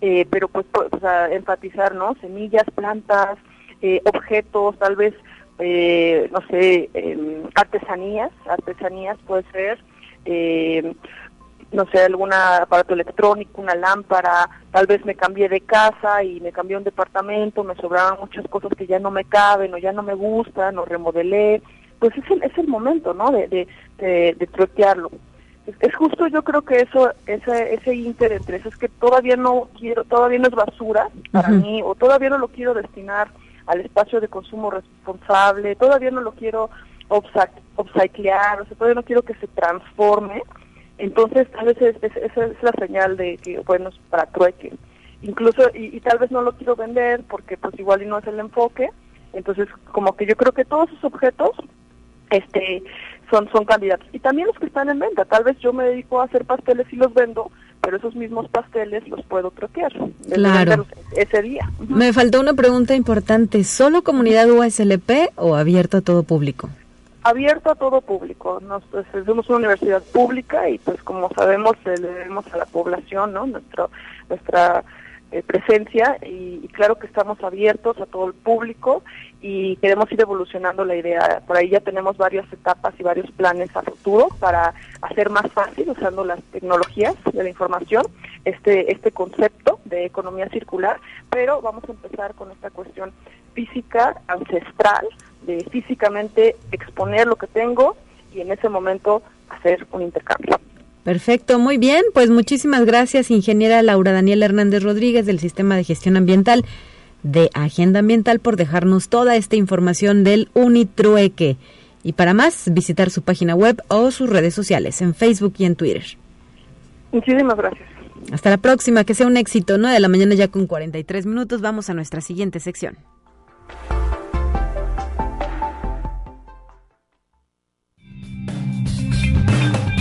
eh, pero pues, pues a enfatizar, ¿no? Semillas, plantas, eh, objetos, tal vez, eh, no sé, artesanías, artesanías puede ser, no sé, algún aparato electrónico, una lámpara, tal vez me cambié de casa y me cambié a un departamento, me sobraban muchas cosas que ya no me caben o ya no me gustan o remodelé, pues es el, es el momento, ¿no? De, de, de, de trotearlo. Es, es, justo yo creo que eso, ese, ese inter entre eso es que todavía no quiero, todavía no es basura para uh -huh. mí o todavía no lo quiero destinar al espacio de consumo responsable, todavía no lo quiero upcyclear, o sea, todavía no quiero que se transforme, entonces, veces es, es, esa es la señal de que, bueno, es para trueque. Incluso, y, y, tal vez no lo quiero vender porque pues igual y no es el enfoque. Entonces, como que yo creo que todos esos objetos este son son candidatos. Y también los que están en venta. Tal vez yo me dedico a hacer pasteles y los vendo, pero esos mismos pasteles los puedo troquear. Claro. Ese día. Uh -huh. Me faltó una pregunta importante. ¿Solo comunidad USLP o abierto a todo público? abierto a todo público. Nos, pues, somos una universidad pública y pues como sabemos le debemos a la población ¿no? Nuestro, nuestra eh, presencia y, y, claro que estamos abiertos a todo el público y queremos ir evolucionando la idea. Por ahí ya tenemos varias etapas y varios planes a futuro para hacer más fácil usando las tecnologías de la información este este concepto de economía circular, pero vamos a empezar con esta cuestión física ancestral de físicamente exponer lo que tengo y en ese momento hacer un intercambio. Perfecto, muy bien. Pues muchísimas gracias, ingeniera Laura Daniela Hernández Rodríguez del Sistema de Gestión Ambiental de Agenda Ambiental por dejarnos toda esta información del Unitrueque. Y para más, visitar su página web o sus redes sociales en Facebook y en Twitter. Muchísimas gracias. Hasta la próxima, que sea un éxito, ¿no? De la mañana ya con 43 minutos. Vamos a nuestra siguiente sección.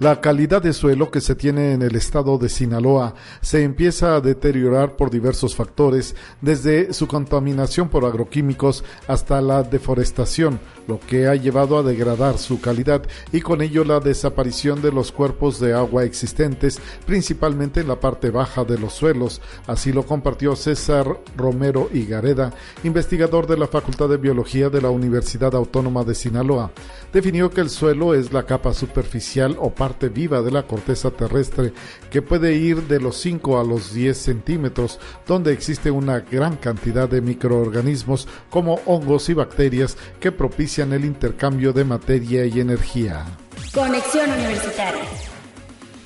La calidad de suelo que se tiene en el estado de Sinaloa se empieza a deteriorar por diversos factores, desde su contaminación por agroquímicos hasta la deforestación, lo que ha llevado a degradar su calidad y con ello la desaparición de los cuerpos de agua existentes, principalmente en la parte baja de los suelos. Así lo compartió César Romero Higareda, investigador de la Facultad de Biología de la Universidad Autónoma de Sinaloa. Definió que el suelo es la capa superficial o parte viva de la corteza terrestre que puede ir de los 5 a los 10 centímetros, donde existe una gran cantidad de microorganismos como hongos y bacterias que propician el intercambio de materia y energía. Conexión Universitaria.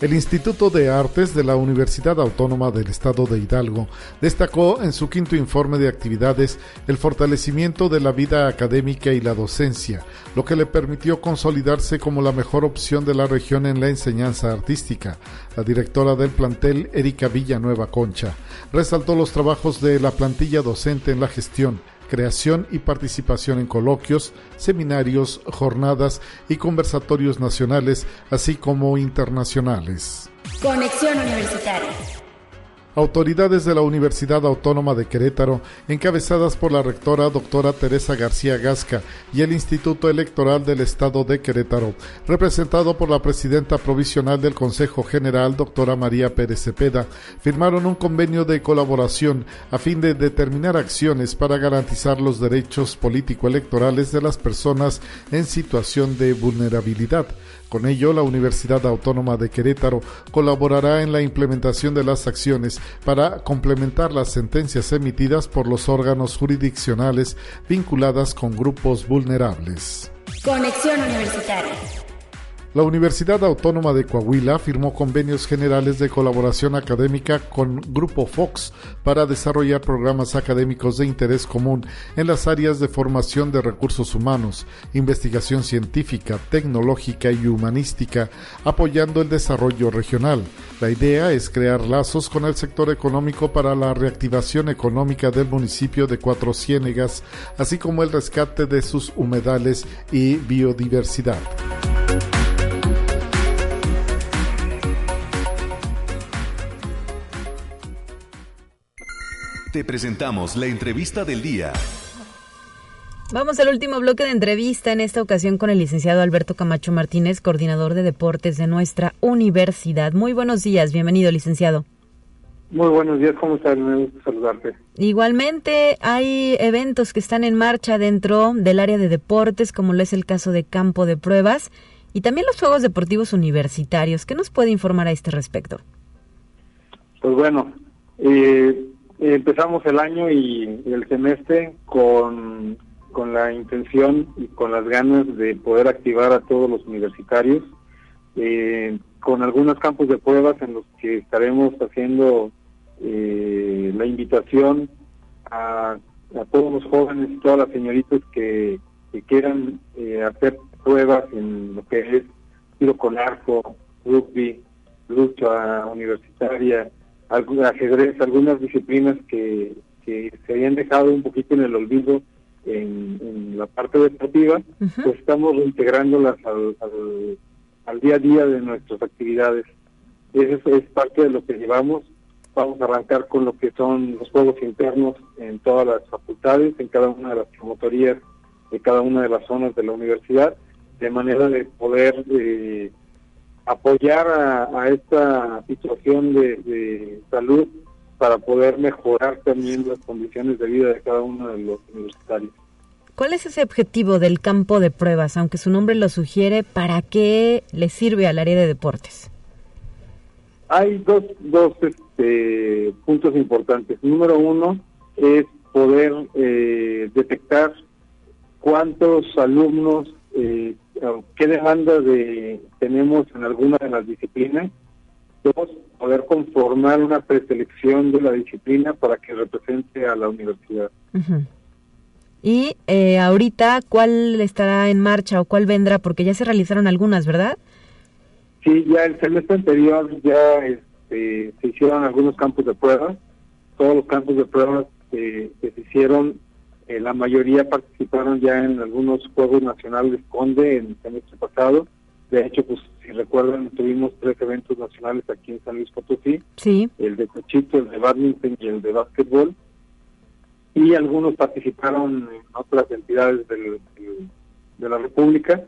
El Instituto de Artes de la Universidad Autónoma del Estado de Hidalgo destacó en su quinto informe de actividades el fortalecimiento de la vida académica y la docencia, lo que le permitió consolidarse como la mejor opción de la región en la enseñanza artística. La directora del plantel, Erika Villanueva Concha, resaltó los trabajos de la plantilla docente en la gestión, creación y participación en coloquios, seminarios, jornadas y conversatorios nacionales, así como internacionales. Conexión Universitaria. Autoridades de la Universidad Autónoma de Querétaro, encabezadas por la rectora doctora Teresa García Gasca y el Instituto Electoral del Estado de Querétaro, representado por la presidenta provisional del Consejo General, doctora María Pérez Cepeda, firmaron un convenio de colaboración a fin de determinar acciones para garantizar los derechos político-electorales de las personas en situación de vulnerabilidad. Con ello, la Universidad Autónoma de Querétaro colaborará en la implementación de las acciones para complementar las sentencias emitidas por los órganos jurisdiccionales vinculadas con grupos vulnerables. Conexión Universitaria. La Universidad Autónoma de Coahuila firmó convenios generales de colaboración académica con Grupo Fox para desarrollar programas académicos de interés común en las áreas de formación de recursos humanos, investigación científica, tecnológica y humanística, apoyando el desarrollo regional. La idea es crear lazos con el sector económico para la reactivación económica del municipio de Cuatro Ciénegas, así como el rescate de sus humedales y biodiversidad. Te presentamos la entrevista del día. Vamos al último bloque de entrevista, en esta ocasión con el licenciado Alberto Camacho Martínez, coordinador de deportes de nuestra universidad. Muy buenos días, bienvenido, licenciado. Muy buenos días, ¿cómo estás? Me gusta saludarte. Igualmente, hay eventos que están en marcha dentro del área de deportes, como lo es el caso de campo de pruebas, y también los Juegos Deportivos Universitarios. ¿Qué nos puede informar a este respecto? Pues bueno, eh, empezamos el año y el semestre con, con la intención y con las ganas de poder activar a todos los universitarios, eh, con algunos campos de pruebas en los que estaremos haciendo eh, la invitación a, todos los jóvenes y todas las señoritas que, que quieran eh, hacer pruebas en lo que es tiro con arco, rugby, lucha universitaria, ajedrez, algunas disciplinas que, que se habían dejado un poquito en el olvido en, la parte deportiva, pues estamos reintegrándolas al, al, día a día de nuestras actividades. Eso es parte de lo que llevamos. Vamos a arrancar con lo que son los juegos internos en todas las facultades, en cada una de las promotorías de cada una de las zonas de la universidad, de manera de poder eh, apoyar a, esta situación de, salud para poder mejorar también las condiciones de vida de cada uno de los universitarios. ¿Cuál es ese objetivo del campo de pruebas? Aunque su nombre lo sugiere, ¿para qué le sirve al área de deportes? Hay dos, dos este, puntos importantes. Número uno es poder eh, detectar cuántos alumnos eh, qué demanda de, tenemos en alguna de las disciplinas. Dos, poder conformar una preselección de la disciplina para que represente a la universidad. Y eh, ahorita, ¿cuál estará en marcha o cuál vendrá? Porque ya se realizaron algunas, ¿verdad? Sí, ya el semestre anterior ya este, se hicieron algunos campos de pruebas. Todos los campos de pruebas que se hicieron eh, la mayoría participaron ya en algunos Juegos Nacionales Conde en el semestre pasado. De hecho, pues si recuerdan, tuvimos tres eventos nacionales aquí en San Luis Potosí. Sí. El de cochito, el de badminton y el de básquetbol. Y algunos participaron en otras entidades del, de la República.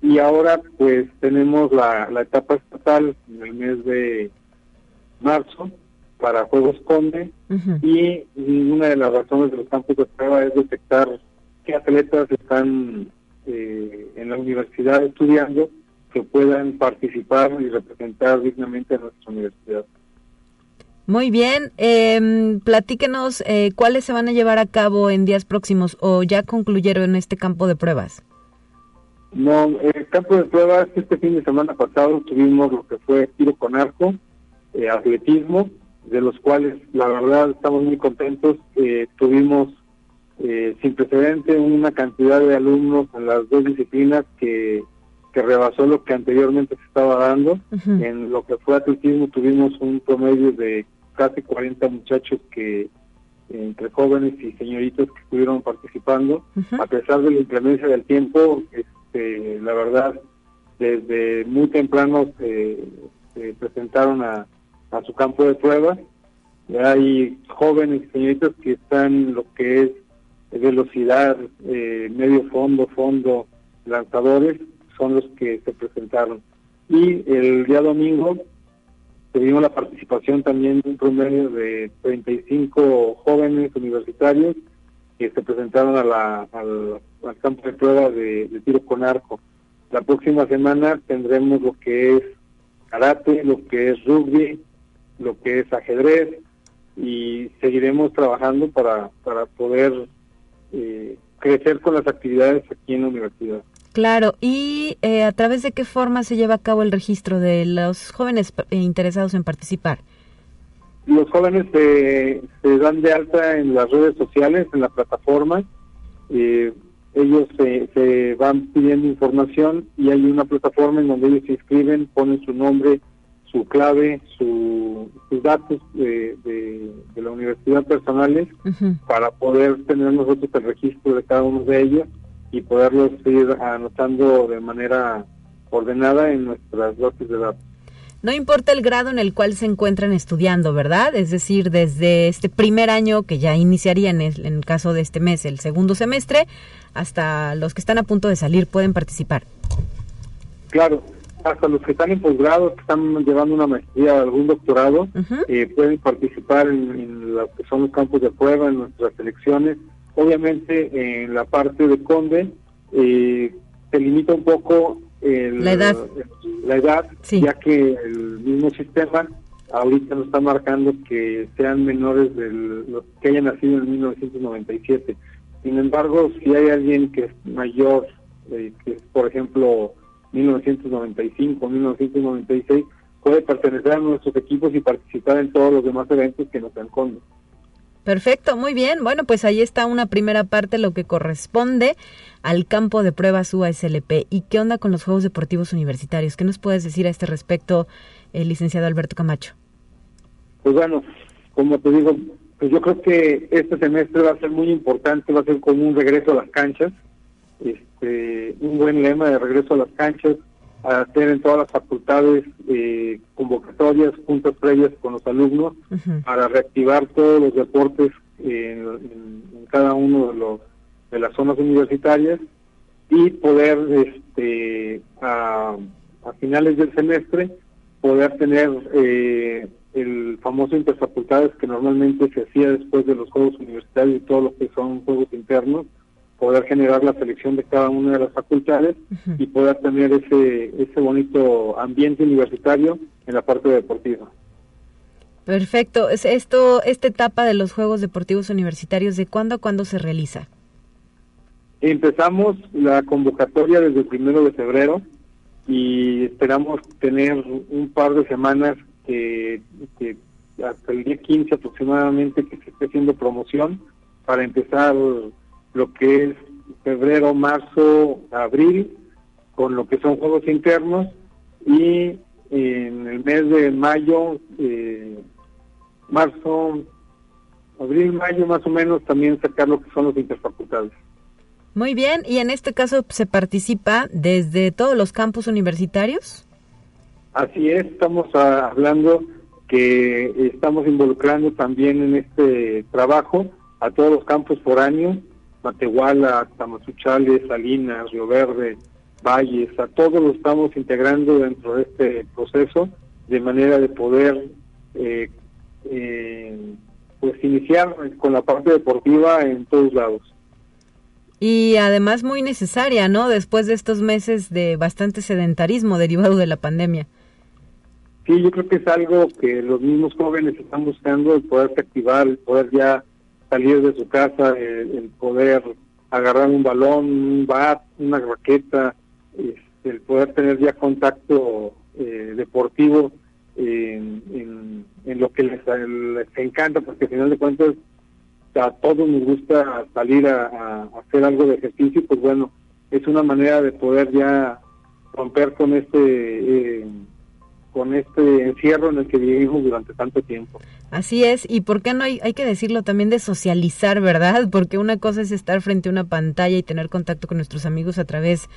Y ahora pues tenemos la, la etapa estatal en el mes de marzo para Juegos Conde y una de las razones de los campos de prueba es detectar qué atletas están eh, en la universidad estudiando que puedan participar y representar dignamente a nuestra universidad. Muy bien, eh, platíquenos eh, cuáles se van a llevar a cabo en días próximos o ya concluyeron este campo de pruebas. No, el campo de pruebas este fin de semana pasado tuvimos lo que fue tiro con arco, eh, atletismo, de los cuales la verdad estamos muy contentos. Eh, tuvimos eh, sin precedente una cantidad de alumnos en las dos disciplinas que, que rebasó lo que anteriormente se estaba dando. En lo que fue atletismo tuvimos un promedio de casi 40 muchachos que entre jóvenes y señoritas que estuvieron participando, a pesar de la inclemencia del tiempo, este, la verdad, desde muy temprano se presentaron a, a su campo de pruebas. Hay jóvenes señoritas que están lo que es velocidad, eh, medio fondo, fondo, lanzadores, son los que se presentaron. Y el día domingo tuvimos la participación también de un promedio de 35 jóvenes universitarios que se presentaron a la, al, campo de prueba de, de, tiro con arco. La próxima semana tendremos lo que es karate, lo que es rugby, lo que es ajedrez y seguiremos trabajando para, para poder eh, crecer con las actividades aquí en la universidad. Claro, ¿y eh, a través de qué forma se lleva a cabo el registro de los jóvenes eh, interesados en participar? Los jóvenes se, se dan de alta en las redes sociales, en la plataforma. ellos se, se van pidiendo información y hay una plataforma en donde ellos se inscriben, ponen su nombre, su clave, su, sus datos de, de, la universidad personales para poder tener nosotros el registro de cada uno de ellos y poderlos ir anotando de manera ordenada en nuestras bases de datos. No importa el grado en el cual se encuentran estudiando, ¿verdad? Es decir, desde este primer año que ya iniciaría en el, en el caso de este mes, el segundo semestre, hasta los que están a punto de salir pueden participar. Claro, hasta los que están en que están llevando una maestría o algún doctorado, eh, pueden participar en, lo que son los campos de prueba, en nuestras selecciones. Obviamente, en la parte de Conde, eh, se limita un poco la edad, la edad ya que el mismo sistema ahorita nos está marcando que sean menores de los que hayan nacido en 1997. Sin embargo, si hay alguien que es mayor, eh, que es, por ejemplo, 1995, 1996, puede pertenecer a nuestros equipos y participar en todos los demás eventos que nos encontren. Perfecto, muy bien. Bueno, pues ahí está una primera parte, lo que corresponde al campo de pruebas UASLP. ¿Y qué onda con los Juegos Deportivos Universitarios? ¿Qué nos puedes decir a este respecto, el licenciado Alberto Camacho? Pues bueno, como te digo, pues yo creo que este semestre va a ser muy importante, va a ser como un regreso a las canchas este, un buen lema de regreso a las canchas, a hacer en todas las facultades eh, convocatorias, juntas previas con los alumnos para reactivar todos los deportes en, cada uno de, los, de las zonas universitarias y poder este, a, finales del semestre poder tener eh, el famoso interfacultades que normalmente se hacía después de los juegos universitarios y todo lo que son juegos internos poder generar la selección de cada una de las facultades y poder tener ese, ese bonito ambiente universitario en la parte deportiva. Perfecto. Esto, esta etapa de los Juegos Deportivos Universitarios, ¿de cuándo a cuándo se realiza? Empezamos la convocatoria desde el primero de febrero y esperamos tener un par de semanas que, que hasta el día 15 aproximadamente que se esté haciendo promoción para empezar lo que es febrero, marzo, abril, con lo que son juegos internos, y en el mes de mayo, eh, marzo, abril, mayo más o menos también sacar lo que son los interfacultades. Muy bien, y en este caso se participa desde todos los campus universitarios. Así es, estamos ah, hablando que estamos involucrando también en este trabajo a todos los campos foráneos, Matehuala, Tamazuchales, Salinas, Río Verde, Valles, a todos los estamos integrando dentro de este proceso de manera de poder eh, eh, pues iniciar con la parte deportiva en todos lados. Y además muy necesaria, ¿no? Después de estos meses de bastante sedentarismo derivado de la pandemia. Sí, yo creo que es algo que los mismos jóvenes están buscando, el poderse activar, el poder ya salir de su casa, el, poder agarrar un balón, un bat, una raqueta, este, el poder tener ya contacto eh, deportivo en, lo que les, encanta, porque al final de cuentas a todos nos gusta salir a, hacer algo de ejercicio, pues bueno, es una manera de poder ya romper con este... Eh, con este encierro en el que vivimos durante tanto tiempo. Así es, y por qué no hay, hay que decirlo también de socializar, ¿verdad? Porque una cosa es estar frente a una pantalla y tener contacto con nuestros amigos a través,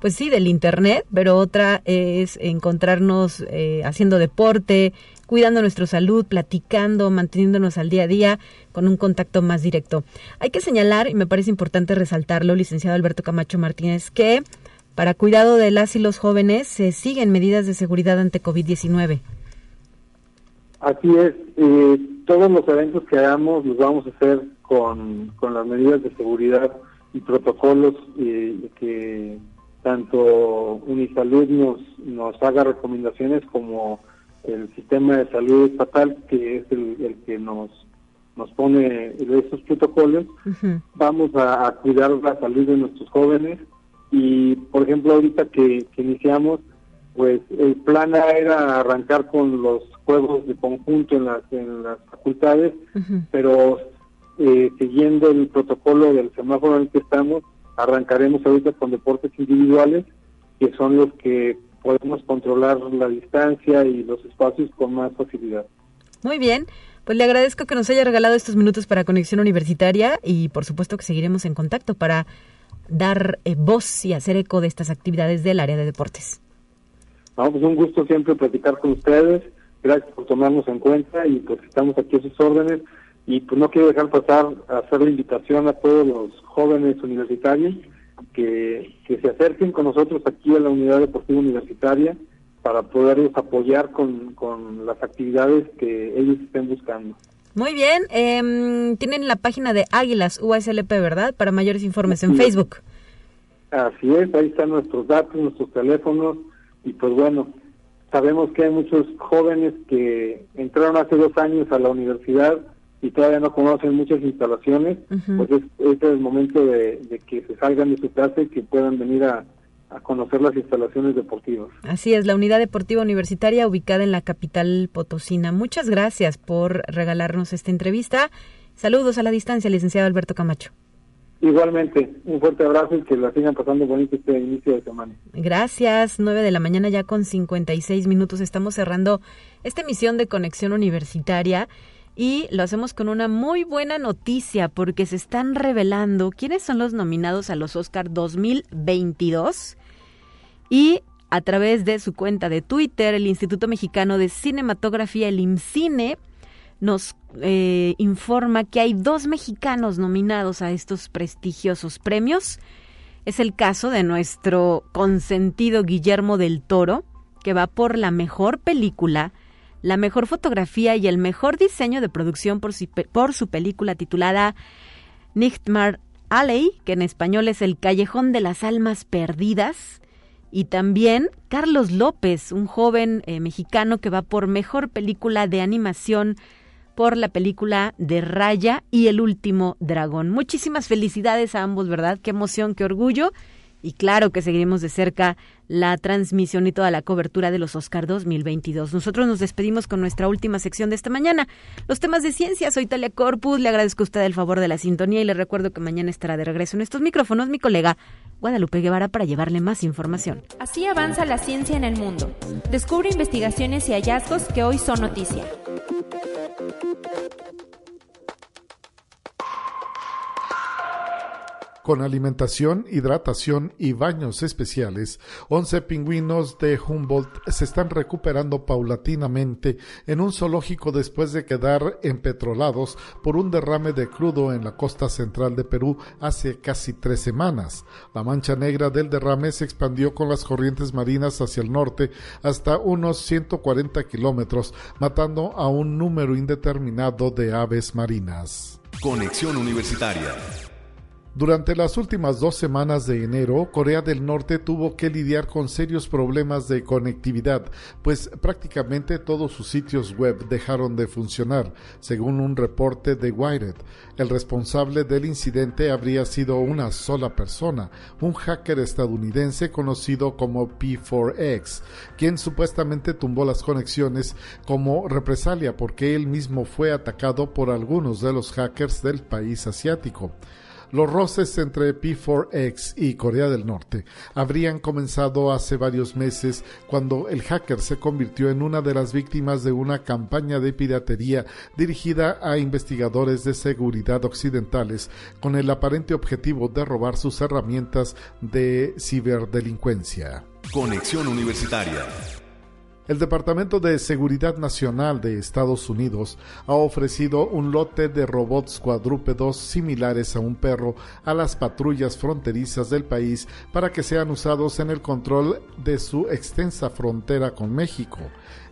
pues sí, del Internet, pero otra es encontrarnos eh, haciendo deporte, cuidando nuestra salud, platicando, manteniéndonos al día a día con un contacto más directo. Hay que señalar, y me parece importante resaltarlo, licenciado Alberto Camacho Martínez, que para cuidado de las y los jóvenes se siguen medidas de seguridad ante COVID-19. Así es, eh, todos los eventos que hagamos los vamos a hacer con, las medidas de seguridad y protocolos eh, que tanto Unisalud nos, nos haga recomendaciones como el sistema de salud estatal, que es el, que nos, nos pone esos protocolos. Vamos a, a, cuidar la salud de nuestros jóvenes y por ejemplo ahorita que, iniciamos pues el plan era arrancar con los juegos de conjunto en las en las facultades pero eh, siguiendo el protocolo del semáforo en el que estamos arrancaremos ahorita con deportes individuales que son los que podemos controlar la distancia y los espacios con más facilidad. Muy bien, pues le agradezco que nos haya regalado estos minutos para Conexión Universitaria y por supuesto que seguiremos en contacto para dar eh, voz y hacer eco de estas actividades del área de deportes. Vamos, pues un gusto siempre platicar con ustedes. Gracias por tomarnos en cuenta y pues estamos aquí a sus órdenes. Y pues no quiero dejar pasar a hacer la invitación a todos los jóvenes universitarios que, que se acerquen con nosotros aquí a la Unidad Deportiva Universitaria para poderlos apoyar con, con las actividades que ellos estén buscando. Muy bien, eh, tienen la página de Águilas USLP, ¿verdad? Para mayores informes en Facebook. Así es, ahí están nuestros datos, nuestros teléfonos y pues bueno, sabemos que hay muchos jóvenes que entraron hace dos años a la universidad y todavía no conocen muchas instalaciones, pues es, este es el momento de, de, que se salgan de su casa y que puedan venir a, a conocer las instalaciones deportivas. Así es, la unidad deportiva universitaria ubicada en la capital potosina. Muchas gracias por regalarnos esta entrevista. Saludos a la distancia, licenciado Alberto Camacho. Igualmente, un fuerte abrazo y que la sigan pasando bonito este inicio de semana. Gracias, 9 de la mañana ya con 56 minutos. Estamos cerrando esta emisión de Conexión Universitaria y lo hacemos con una muy buena noticia porque se están revelando quiénes son los nominados a los Oscar 2022 y a través de su cuenta de Twitter, el Instituto Mexicano de Cinematografía, el IMCINE, nos eh, informa que hay dos mexicanos nominados a estos prestigiosos premios. Es el caso de nuestro consentido Guillermo del Toro, que va por la mejor película, la mejor fotografía y el mejor diseño de producción por su, por su película titulada Nichtmar Alley, que en español es El Callejón de las Almas Perdidas, y también Carlos López, un joven eh, mexicano que va por mejor película de animación por la película de Raya y El último dragón. Muchísimas felicidades a ambos, ¿verdad? Qué emoción, qué orgullo. Y claro que seguiremos de cerca la transmisión y toda la cobertura de los Oscar 2022. Nosotros nos despedimos con nuestra última sección de esta mañana, los temas de ciencia. Soy Talia Corpus, le agradezco a usted el favor de la sintonía y le recuerdo que mañana estará de regreso en estos micrófonos mi colega Guadalupe Guevara para llevarle más información. Así avanza la ciencia en el mundo. Descubre investigaciones y hallazgos que hoy son noticia. Con alimentación, hidratación y baños especiales, 11 pingüinos de Humboldt se están recuperando paulatinamente en un zoológico después de quedar empetrolados por un derrame de crudo en la costa central de Perú hace casi tres semanas. La mancha negra del derrame se expandió con las corrientes marinas hacia el norte hasta unos 140 kilómetros, matando a un número indeterminado de aves marinas. Conexión Universitaria. Durante las últimas dos semanas de enero, Corea del Norte tuvo que lidiar con serios problemas de conectividad, pues prácticamente todos sus sitios web dejaron de funcionar, según un reporte de Wired. El responsable del incidente habría sido una sola persona, un hacker estadounidense conocido como P4X, quien supuestamente tumbó las conexiones como represalia porque él mismo fue atacado por algunos de los hackers del país asiático. Los roces entre P4X y Corea del Norte habrían comenzado hace varios meses cuando el hacker se convirtió en una de las víctimas de una campaña de piratería dirigida a investigadores de seguridad occidentales con el aparente objetivo de robar sus herramientas de ciberdelincuencia. Conexión Universitaria. El Departamento de Seguridad Nacional de Estados Unidos ha ofrecido un lote de robots cuadrúpedos similares a un perro a las patrullas fronterizas del país para que sean usados en el control de su extensa frontera con México.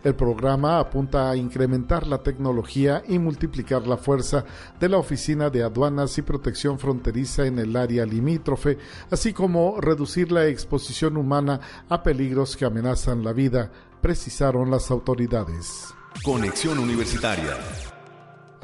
El programa apunta a incrementar la tecnología y multiplicar la fuerza de la Oficina de Aduanas y Protección Fronteriza en el área limítrofe, así como reducir la exposición humana a peligros que amenazan la vida, precisaron las autoridades. Conexión Universitaria.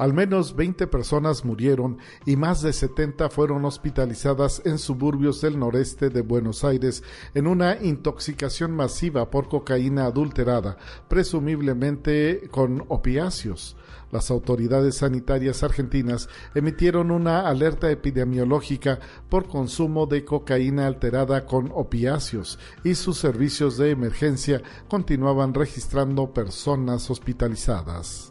Al menos 20 personas murieron y más de 70 fueron hospitalizadas en suburbios del noreste de Buenos Aires en una intoxicación masiva por cocaína adulterada, presumiblemente con opiáceos. Las autoridades sanitarias argentinas emitieron una alerta epidemiológica por consumo de cocaína alterada con opiáceos y sus servicios de emergencia continuaban registrando personas hospitalizadas.